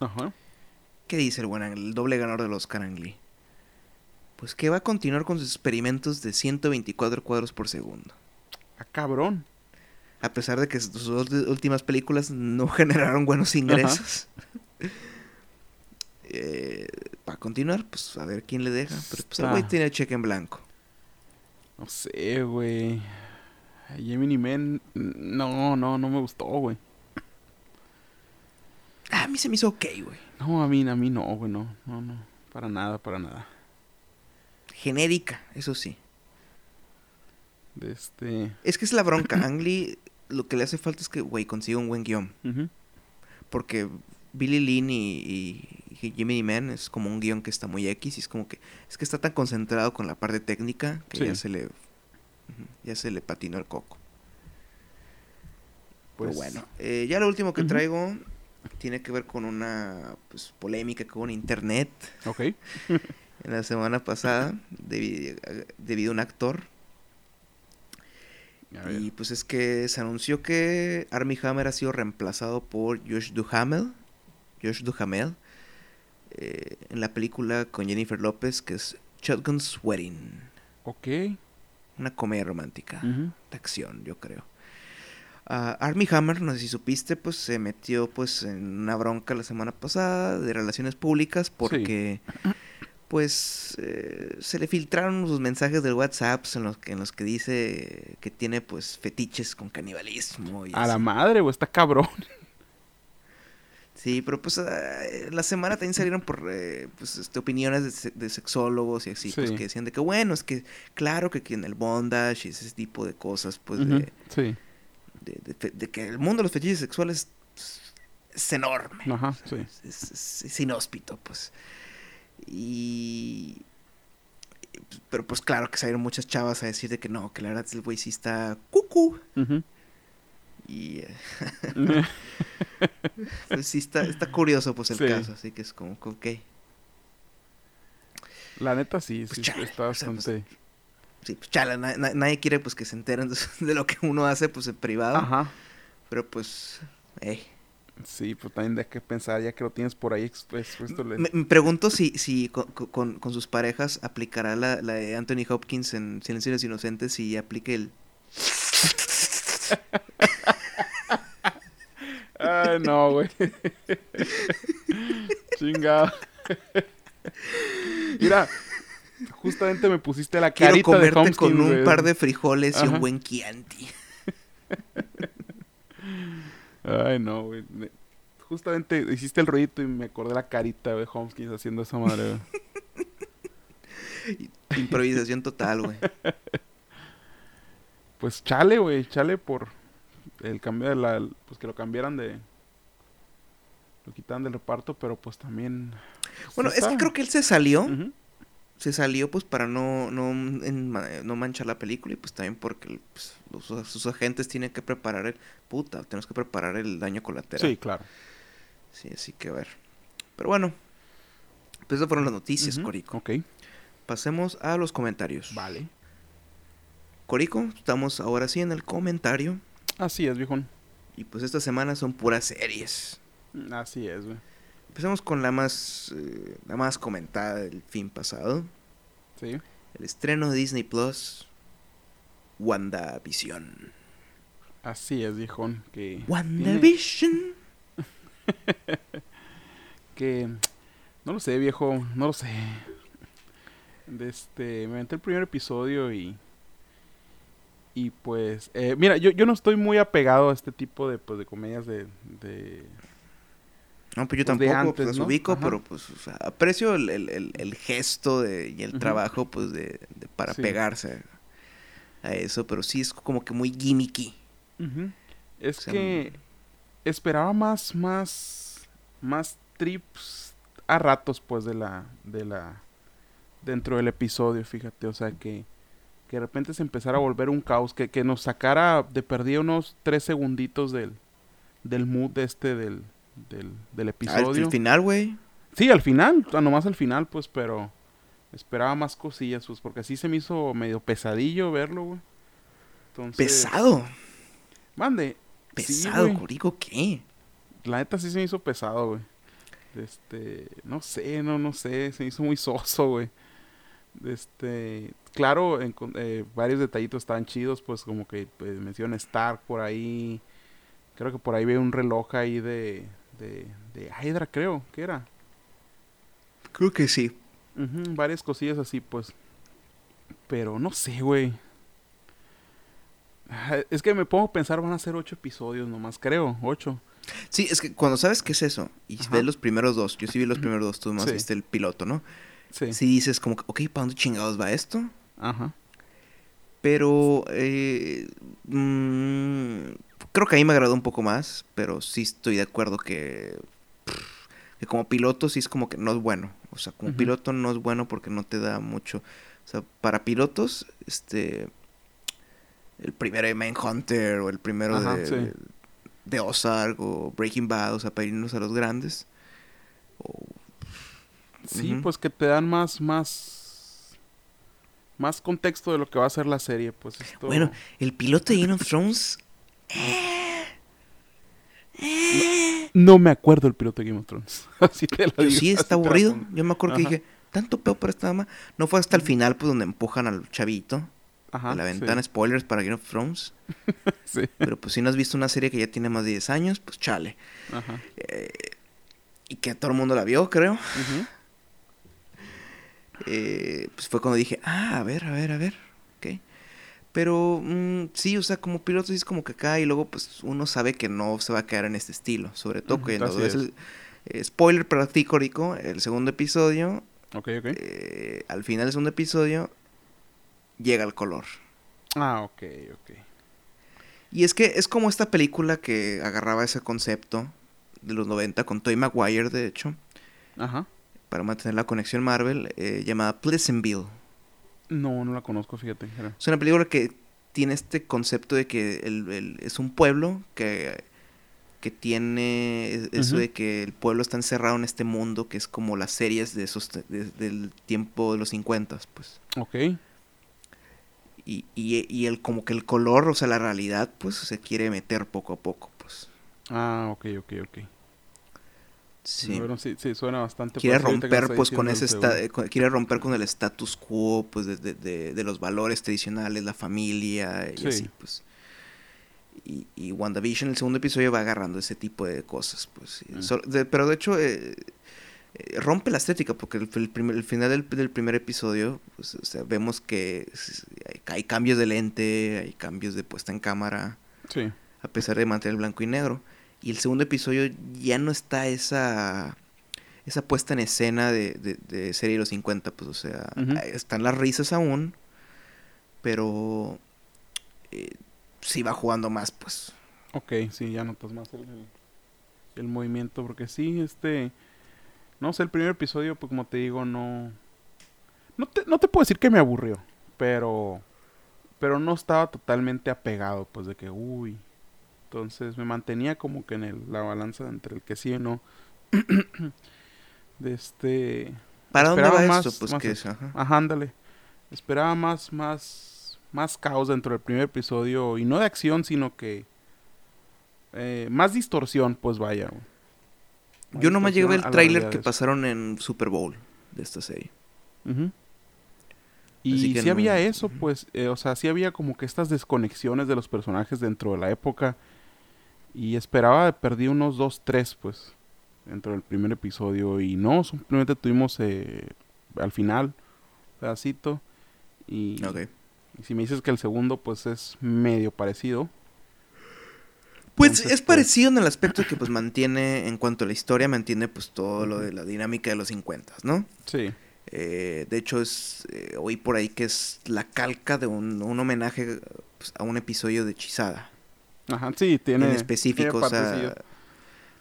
Ajá. ¿Qué dice el buen Ang Lee, el doble ganador del Oscar Ang Lee? Pues que va a continuar con sus experimentos de 124 cuadros por segundo. Ah, cabrón. A pesar de que sus ult- últimas películas no generaron buenos ingresos. Eh, para continuar, pues a ver quién le deja. Pero pues el güey tiene el cheque en blanco. No sé, güey. Gemini Man, no, no, no me gustó, güey. Ah, a mí se me hizo ok, güey. No, a mí, a mí no, güey, no, no, no. Para nada, para nada. Genérica, eso sí. Este... Es que es la bronca. Ang Lee, lo que le hace falta es que, güey, consiga un buen guion. Porque Billy Lynn y, y, y Jimmy Man es como un guion que está muy X y es como que es que está tan concentrado con la parte técnica que Sí. ya se le ya se le patinó el coco. pues. bueno, eh, ya lo último que traigo tiene que ver con una pues, polémica con internet. Ok. en la semana pasada, debido, debido a un actor. Y pues es que se anunció que Armie Hammer ha sido reemplazado por Josh Duhamel. Josh Duhamel. Eh, en la película con Jennifer López que es Shotgun's Wedding. Ok. Una comedia romántica. De acción, yo creo. Uh, Armie Hammer, no sé si supiste, pues se metió pues en una bronca la semana pasada de relaciones públicas porque pues eh, se le filtraron sus mensajes del WhatsApp en los que en los que dice que tiene pues fetiches con canibalismo y a la madre, o está cabrón. Sí, pero pues uh, la semana también salieron por eh, pues, este, opiniones de, de, sexólogos y así, pues que decían de que bueno, es que claro que en el bondage y ese tipo de cosas, pues de, sí. de, que el mundo de los fetiches sexuales es enorme. Ajá, sí. es, inhóspito, pues. Y pero pues claro que salieron muchas chavas a decir de que no, que la verdad el güey sí está cucú. Y eh, pues sí está, está curioso pues el caso, así que es como que ok. La neta sí, pues sí está pues, bastante... sí, pues chala, nadie quiere pues que se enteren de, lo que uno hace pues en privado. Ajá. Pero pues, hey. Sí, pues también de qué pensar, ya que lo tienes por ahí expuesto. Me, pregunto si, si con, con, sus parejas aplicará la, la, de Anthony Hopkins en Silencio de los Inocentes y aplique el... Ay, no, güey. Chingado. Mira, justamente me pusiste la carita Quiero comerte de con un par de frijoles y un buen Chianti. Ay, no, güey. Justamente hiciste el ruidito y me acordé la carita de Homskins haciendo esa madre, Improvisación total, güey. Pues chale, güey, chale por el cambio de la... Pues que lo cambiaran de... Lo quitaran del reparto, pero pues también... Bueno, es que creo que él se salió. Se salió pues para no, no, no manchar la película y pues también porque pues, sus agentes tienen que preparar el... Puta, tenemos que preparar el daño colateral. Sí, claro. Sí, así que a ver. Pero bueno, pues esas fueron las noticias, Corico. Ok. Pasemos a los comentarios. Vale. Corico, estamos ahora sí en el comentario. Así es, viejón. Y pues esta semana son puras series. Así es, güey. Empezamos con la más, eh, la más comentada del fin pasado. Sí. El estreno de Disney Plus, WandaVision. Así es, viejón. Que WandaVision. que no lo sé, viejo, no lo sé. Este, me aventé el primer episodio y y pues, eh, mira, yo, yo no estoy muy apegado a este tipo de, pues, de comedias de... de no, pues yo pues, tampoco pues, ubico, pero pues aprecio el, el, el, gesto de, y el trabajo pues de, para pegarse a eso, pero sí es como que muy gimmicky. Es que esperaba más, más, más trips a ratos pues de la, de la, dentro del episodio, fíjate, o sea que que de repente se empezara a volver un caos, que, que nos sacara de perdida unos tres segunditos del, del mood este del, del, del episodio. Al final, güey. Sí, al final, nomás al final, pues, pero esperaba más cosillas, pues, porque así se me hizo medio pesadillo verlo, güey. ¿Pesado? Mande. ¿Pesado, sí, qué? La neta sí se me hizo pesado, güey. Este, no sé, no, no sé, se me hizo muy soso, güey. Este, claro, en, eh, varios detallitos estaban chidos, pues como que pues, menciona Stark por ahí. Creo que por ahí ve un reloj ahí de, de, de Hydra, creo, que era? Creo que sí. varias cosillas así, pues. Pero no sé, güey. Es que me pongo a pensar, van a ser ocho episodios nomás, creo, ocho. Sí, es que cuando sabes qué es eso y ves los primeros dos, yo sí vi los primeros dos, tú más viste el piloto, ¿no? Sí. Si dices como, ok, ¿para dónde chingados va esto? Ajá. Pero eh, mm, creo que a mí me agradó un poco más, pero sí estoy de acuerdo que, que como piloto sí es como que no es bueno. O sea, como piloto no es bueno porque no te da mucho. O sea, para pilotos, este, el primero de Hunter o el primero de, de Ozark o Breaking Bad, o sea, para irnos a los grandes. O- Sí, pues que te dan más, más, más contexto de lo que va a ser la serie, pues esto... Bueno, el piloto de Game of Thrones. No me acuerdo el piloto de Game of Thrones. Así te lo Yo digo, sí, está aburrido. Yo me acuerdo que dije, tanto peor para esta dama. No fue hasta el final, pues, donde empujan al chavito Ajá, la sí, ventana. Spoilers para Game of Thrones. Sí, Pero pues si no has visto una serie que ya tiene más de 10 años, pues chale. ajá. Y que todo el mundo la vio, creo. Eh, pues fue cuando dije, ah, a ver, a ver, a ver. Pero mm, sí, o sea, como piloto es como que acá y luego pues uno sabe que no se va a quedar en este estilo. Sobre todo que así cuando ves es. el eh, spoiler para ti, Corico, el segundo episodio, Ok, ok. eh, al final del segundo episodio llega el color. Ah, ok, ok. Y es que es como esta película que agarraba ese concepto de los 90 con Toy Maguire, de hecho, Ajá. para mantener la conexión Marvel, eh, llamada Pleasantville. No, no la conozco, fíjate. era- Es una película que tiene este concepto de que el- el- es un pueblo que, que tiene es- eso de que el pueblo está encerrado en este mundo que es como las series de esos de- del tiempo de los 50, pues. Ok. Y, y, y el como que el color, o sea, la realidad, pues se quiere meter poco a poco, pues. Ah, ok, ok, ok. Sí. Bueno, sí, sí, suena bastante. quiere romper pues con ese con- quiere romper con el status quo pues de, de- de- de los valores tradicionales la familia y Sí. así pues y, y WandaVision el segundo episodio va agarrando ese tipo de cosas pues Mm. so- pero de hecho eh, eh, rompe la estética porque el, el primer- el final del, del primer episodio pues, o sea, vemos que hay, hay cambios de lente hay cambios de puesta en cámara Sí. a pesar de mantener el blanco y negro. Y el segundo episodio ya no está esa esa puesta en escena de, de, de serie de los 50, pues o sea, están las risas aún, pero eh, sí va jugando más, pues. Ok, sí, ya notas más el, el- el movimiento. Porque sí, este. No sé, el primer episodio, pues como te digo, no. No te, no te puedo decir que me aburrió. Pero. Pero no estaba totalmente apegado, pues de que, uy. Entonces me mantenía como que en el- la balanza entre el que sí y no. de este. ¿Para dónde va más- esto? Pues más que eso. es, ajá. Ajá, ándale. Esperaba más, más, más caos dentro del primer episodio. Y no de acción, sino que... eh, más distorsión, pues vaya. güey. Yo nomás llegué a ver el distorsión tráiler que pasaron en Super Bowl de esta serie. Así Y sí había eso, pues, eh, o sea, sí había como que estas desconexiones de los personajes dentro de la época. Y esperaba, perdí unos dos, tres, pues, dentro del primer episodio. Y no, simplemente tuvimos eh, al final, pedacito. Y, y si me dices que el segundo, pues, es medio parecido. Pues Entonces, es pues- parecido en el aspecto que pues mantiene, en cuanto a la historia, mantiene pues todo lo de la dinámica de los 50, ¿no? Sí. Eh, de hecho, es eh, oí por ahí que es la calca de un, un homenaje pues, a un episodio de Hechizada. Ajá, sí, tiene. en específico, tiene o sea...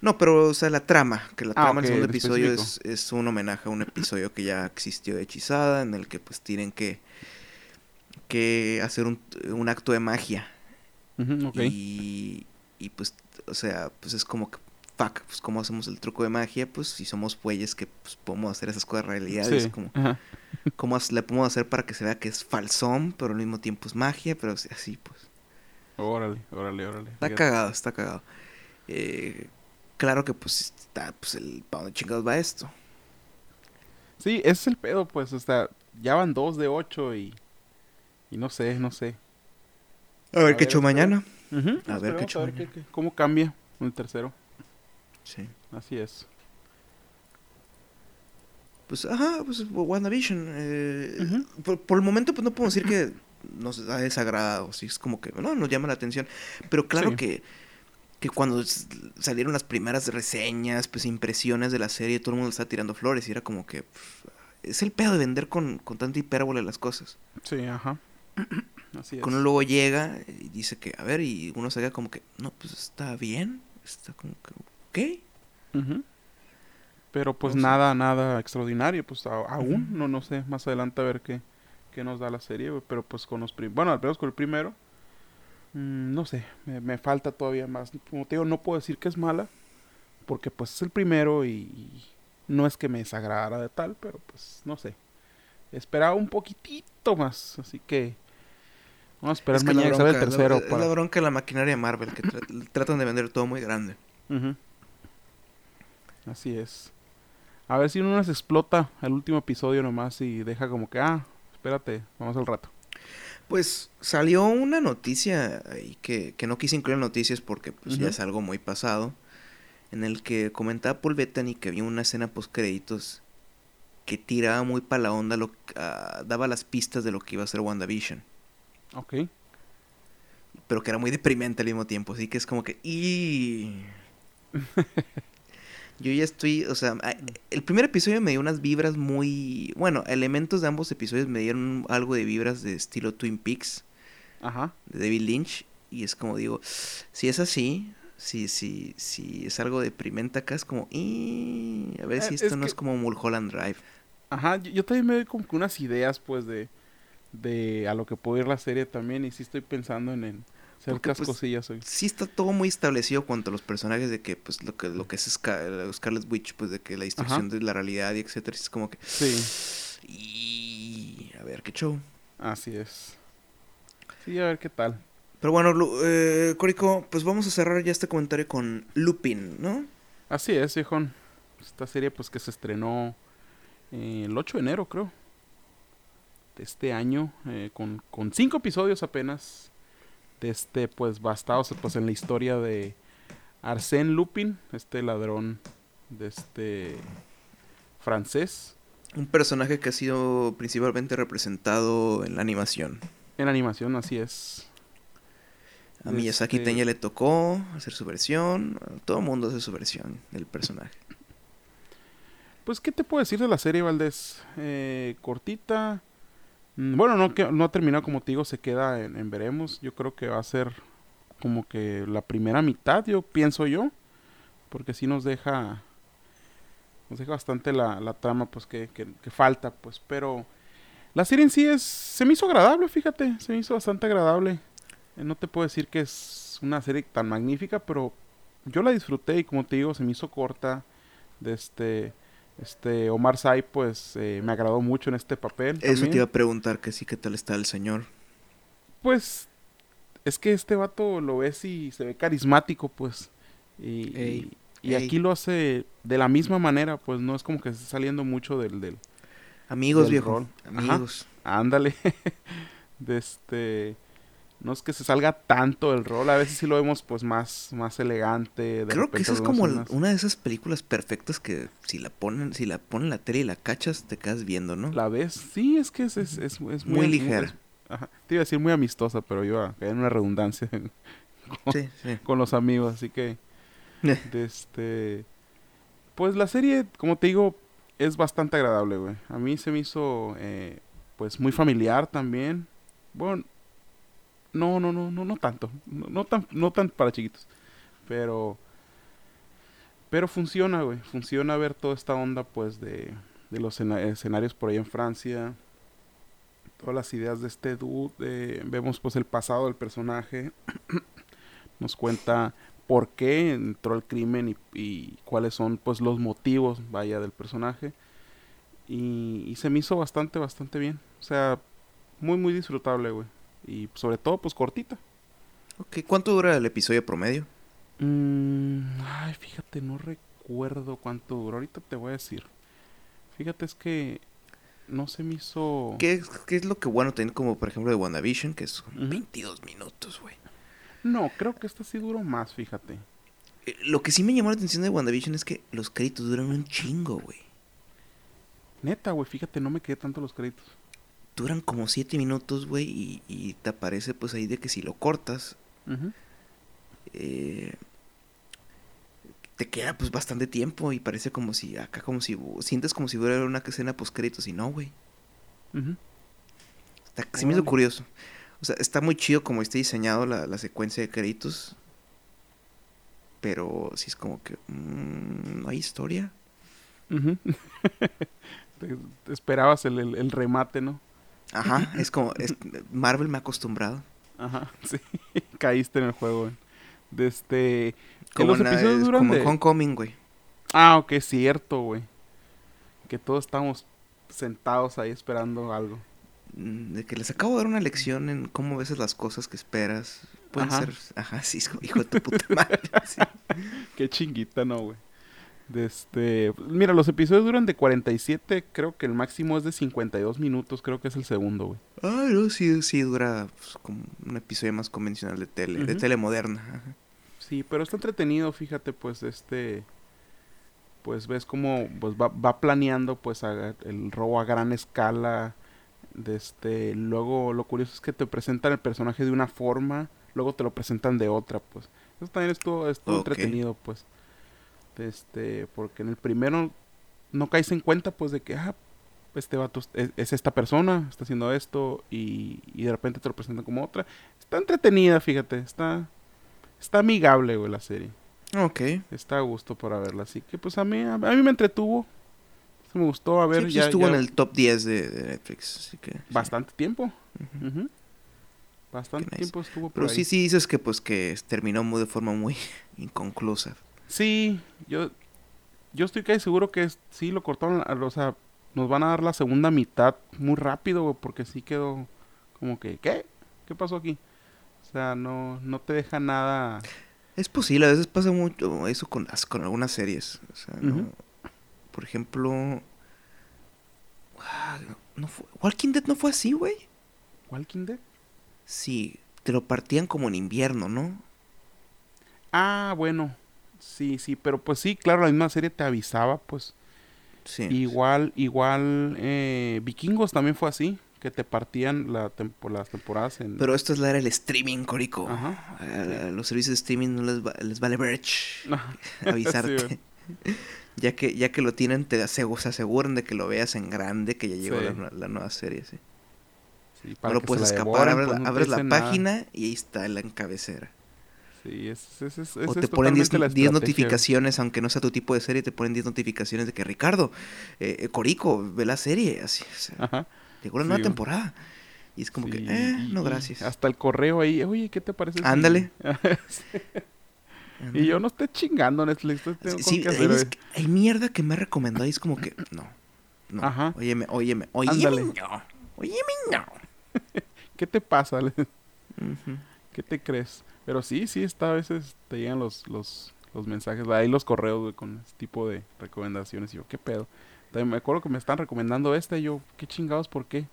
No, pero, o sea, la trama, que la Ah, trama ok, del segundo episodio es, es un homenaje a un episodio que ya existió de Hechizada, en el que pues tienen que, que hacer un, un acto de magia. Y, y pues, o sea, pues es como que, fuck, pues cómo hacemos el truco de magia, pues si somos güeyes que pues, podemos hacer esas cosas realidades, Sí, como, ajá. ¿cómo le podemos hacer para que se vea que es falsón, pero al mismo tiempo es magia, pero así pues. Órale, órale, órale. Está cagado, está cagado. Eh, claro que pues está, pues el, ¿para dónde chingados va esto? Sí, ese es el pedo, pues, sea, ya van dos de ocho y. Y no sé, no sé. A ver qué hecho mañana. A ver qué esperemos a ver chulo. qué- qué- cómo cambia el tercero. Sí. Así es. Pues, ajá, pues WandaVision. Eh, por, por el momento, pues no podemos decir que nos ha desagradado. Sí, es como que no nos llama la atención. Pero claro Sí. que, que cuando salieron las primeras reseñas, pues impresiones de la serie, todo el mundo estaba tirando flores. Y era como que. es el pedo de vender con, con tanta hipérbole las cosas. Sí, ajá. Así es. Uno luego llega y dice que, a ver, y uno se queda como que, no, pues está bien. Está como que, ¿ok? Pero pues No sé. nada, nada extraordinario, pues aún, no, no sé, más adelante a ver qué, qué nos da la serie, pero pues con los primeros, bueno, al menos con el primero, Mm, no sé, me, me falta todavía más. Como te digo, no puedo decir que es mala, porque pues es el primero y, y no es que me desagradara de tal, pero pues no sé. Esperaba un poquitito más, así que vamos a esperar Es que mañana el tercero. la- Es la bronca de la maquinaria de Marvel, que tra- tratan de vender todo muy grande. Así es. A ver si uno nos explota el último episodio nomás y deja como que, ah, espérate, vamos al rato. Pues salió una noticia ahí que, que no quise incluir noticias porque pues ya es algo muy pasado. En el que comentaba Paul Bettany que había una escena post créditos que tiraba muy para la onda, lo, ah, daba las pistas de lo que iba a ser WandaVision. Ok. Pero que era muy deprimente al mismo tiempo. Así que es como que. "Y". Yo ya estoy. O sea, el primer episodio me dio unas vibras muy. Bueno, elementos de ambos episodios me dieron algo de vibras de estilo Twin Peaks. Ajá. de David Lynch y es como digo, si es así, si, si, si es algo deprimente acá, es como, "Y, a ver Eh, si esto es no que- es como Mulholland Drive. Ajá, yo, yo también me doy como que unas ideas, pues, de, de a lo que puede ir la serie también. Y sí estoy pensando en, en ciertas pues, cosillas hoy. Sí está todo muy establecido cuanto a los personajes de que, pues, lo que, lo que es Scar- Scarlet Witch, pues, de que la distorsión de la realidad y etcétera, es como que, Sí, y a ver qué show. así es. Sí, a ver qué tal. Pero bueno, eh, Corico, pues vamos a cerrar ya este comentario con Lupin, ¿no? Así es, viejón. Esta serie, pues, que se estrenó eh, el 8 de enero, creo. De este año. eh, con, con cinco episodios apenas. De este, pues, bastados pues, en la historia de Arsène Lupin. Este ladrón de este francés. Un personaje que ha sido principalmente representado en la animación. En animación, así es. A Miyazaki Este- Teña le tocó hacer su versión. Todo el mundo hace su versión del personaje. Pues, ¿qué te puedo decir de la serie, Valdés? Eh, cortita. Mm, Bueno, no, que, no ha terminado, como te digo, se queda en, veremos. Yo creo que va a ser como que la primera mitad, yo pienso yo. Porque sí nos deja. Nos deja bastante la, la trama, pues, que, que- que falta, pues. Pero la serie en sí es. Se me hizo agradable, fíjate. Se me hizo bastante agradable. Eh, no te puedo decir que es una serie tan magnífica, pero yo la disfruté y, como te digo, se me hizo corta. De este. Este Omar Sy, pues eh, me agradó mucho en este papel. Eso también. te iba a preguntar que sí, qué tal está el señor. Pues es que este vato lo ves y se ve carismático, pues. Y, Ey, y- y ey. aquí lo hace de la misma manera, pues no es como que esté saliendo mucho del... del Amigos, Del viejo. rol. Ajá. Amigos. ándale. de este... No es que se salga tanto del rol, a veces sí lo vemos pues más, más elegante. de Creo que esa es como una de esas películas perfectas que si la ponen, si la ponen en la tele y la cachas, te quedas viendo, ¿no? La ves, sí, es que es, es, es- es Muy ligera. ajá. Te iba a decir muy amistosa, pero iba a caer en una redundancia con, Sí, sí. con los amigos, así que... este pues la serie como te digo es bastante agradable güey a mí se me hizo eh, pues muy familiar también bueno no no no no no tanto. No, tan no tan para chiquitos. Pero pero funciona güey. Funciona ver toda esta onda pues de de los escena- escenarios por ahí en Francia. Todas las ideas de este dude vemos pues el pasado del personaje. Nos cuenta por qué entró el crimen y, y cuáles son pues los motivos vaya del personaje. Y, y se me hizo bastante bastante bien. O sea muy muy disfrutable güey y sobre todo pues cortita Ok, ¿cuánto dura el episodio promedio? Mm, ay fíjate no recuerdo cuánto duró ahorita te voy a decir fíjate es que no se me hizo ¿Qué, es- qué es lo que bueno tener como por ejemplo de WandaVision? Que son Ujú. 22 minutos, güey. no creo que esta sí duró más fíjate Eh, Lo que sí me llamó la atención de WandaVision es que los créditos duran un chingo, güey. neta güey fíjate no me quedé tanto los créditos Duran como 7 minutos, güey, y, y te aparece pues ahí de que si lo cortas, eh, te queda pues bastante tiempo y parece como si acá como si sientes como si fuera una escena post créditos y no, güey. Ujú. Está, sí me hizo curioso. O sea, está muy chido como está diseñado la, la secuencia de créditos. Pero sí es como que mm, no hay historia. Esperabas el, el- el remate, ¿no? Ajá, es como es- Marvel me ha acostumbrado. Ajá, sí. Caíste en el juego, güey. De este... Como, los episodios eh, duran como de... Homecoming, güey. Ah, ok, cierto, güey. Que todos estamos sentados ahí esperando algo. Mm, De que les acabo de dar una lección en cómo ves las cosas que esperas. Pueden Ajá. ser... Ajá, sí, hijo de tu puta madre. sí. Qué chinguita, ¿no, güey? De este... Mira, los episodios duran de 47, creo que el máximo es de 52 minutos, creo que es el segundo, güey. Ah, no, sí, sí, dura pues, como un episodio más convencional de tele, de tele moderna. Sí, pero está entretenido, fíjate, pues, este... Pues ves cómo pues, va, va planeando, pues, a- el robo a gran escala. De este... Luego, lo curioso es que te presentan el personaje de una forma, luego te lo presentan de otra, pues. Eso también estuvo, estuvo entretenido, pues. Este... Porque en el primero no caes en cuenta, pues, de que, ah, este vato es, es esta persona, está haciendo esto, y, y de repente te lo presentan como otra. Está entretenida, fíjate, está... Está amigable, güey, la serie. Ok. Está a gusto para verla. Así que, pues, a mí, a, a mí me entretuvo. Se me gustó, a ver, sí, pues, ya, estuvo ya en el top 10 de, de Netflix, así que... sí. bastante tiempo. Bastante nice. tiempo estuvo por Pero ahí. sí, sí dices que pues que terminó muy- de forma muy inconclusa. Sí, yo, yo estoy casi seguro que es- sí lo cortaron, o sea, nos van a dar la segunda mitad muy rápido, güey, porque sí quedó como que, ¿qué? ¿Qué pasó aquí? O sea, no, no te deja nada. Es posible, a veces pasa mucho eso con, las- con algunas series. O sea, no-. Por ejemplo... ah, No fue, Walking Dead no fue así, güey. ¿Walking Dead? Sí, te lo partían como en invierno, ¿no? Ah, bueno, sí, sí, pero pues sí, claro, la misma serie te avisaba, pues. Sí. Igual, igual, eh, Vikingos también fue así, que te partían la tempo- las temporadas en... Pero esto es la era del streaming, Corico. Ajá. A- a los servicios de streaming no les, va- les vale Ajá. avisarte. Sí, ya que ya que lo tienen, te asegu- se aseguran de que lo veas en grande, que ya llegó Sí. la, la nueva serie, sí. Sí, No lo puedes escapar, devoren, abres, pues, no abres la nada. página y ahí está la encabecera. Sí, es, es, es, o te ponen 10, totalmente la 10 estrategia. notificaciones, aunque no sea tu tipo de serie, te ponen 10 notificaciones de que Ricardo, eh, eh, Corico, ve la serie, así, o sea, Ajá. llegó la Sí, nueva temporada. Y es como Sí, que, eh, no gracias. Hasta el correo ahí, oye, ¿qué te parece? si-" Ándale. Sí. y yo no estoy chingando Netflix, tengo Sí, sí, que hay, hacer, güey. que- hay mierda que me ha recomendado y es como que, no, no, Ajá. óyeme, óyeme, óyeme, Ándale. no, óyeme, no. ¿Qué te pasa? Ujú. ¿Qué te crees? Pero sí, sí, está, a veces te llegan los, los, los mensajes, ahí los correos, güey, con este tipo de recomendaciones. Y yo, ¿qué pedo? También me acuerdo que me están recomendando esta y yo, ¿qué chingados? ¿Por qué?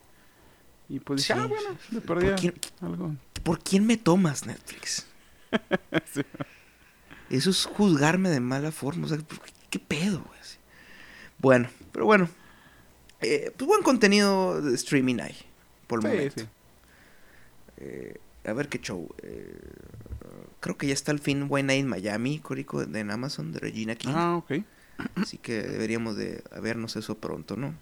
Y pues dije, ah, bueno, me ¿Por perdí quién, algo. por quién me tomas, Netflix? Sí. Eso es juzgarme de mala forma. O sea, ¿qué, pedo, güey? Bueno, pero bueno. Eh, pues buen contenido de streaming hay, por el Sí, momento. sí. Eh, a ver qué show. Eh, creo que ya está al fin Night in Miami, Córico, de en Amazon, de Regina King. Ah, ok. Así que deberíamos de vernos eso pronto, ¿no?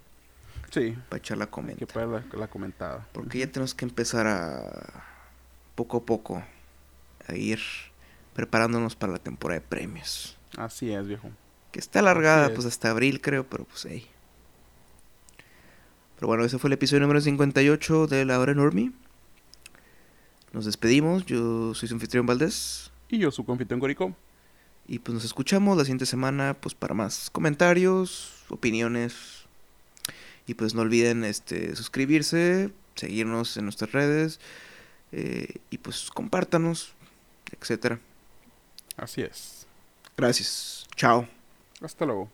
Sí, Para echar la hay que comenta. poner la, la comentada. Porque ya tenemos que empezar a poco a poco a ir preparándonos para la temporada de premios. Así es, viejo. Que está alargada es. pues hasta abril creo, pero pues ahí. Pero bueno, ese fue el episodio número 58 de La Hora Enorme. Nos despedimos, yo soy su anfitrión Valdés. Y yo, su confitón Corico. Y pues nos escuchamos la siguiente semana pues para más comentarios, opiniones. Y pues no olviden este suscribirse, seguirnos en nuestras redes. eh, y pues compártanos, etcétera. Así es. Gracias. Chao. Hasta luego.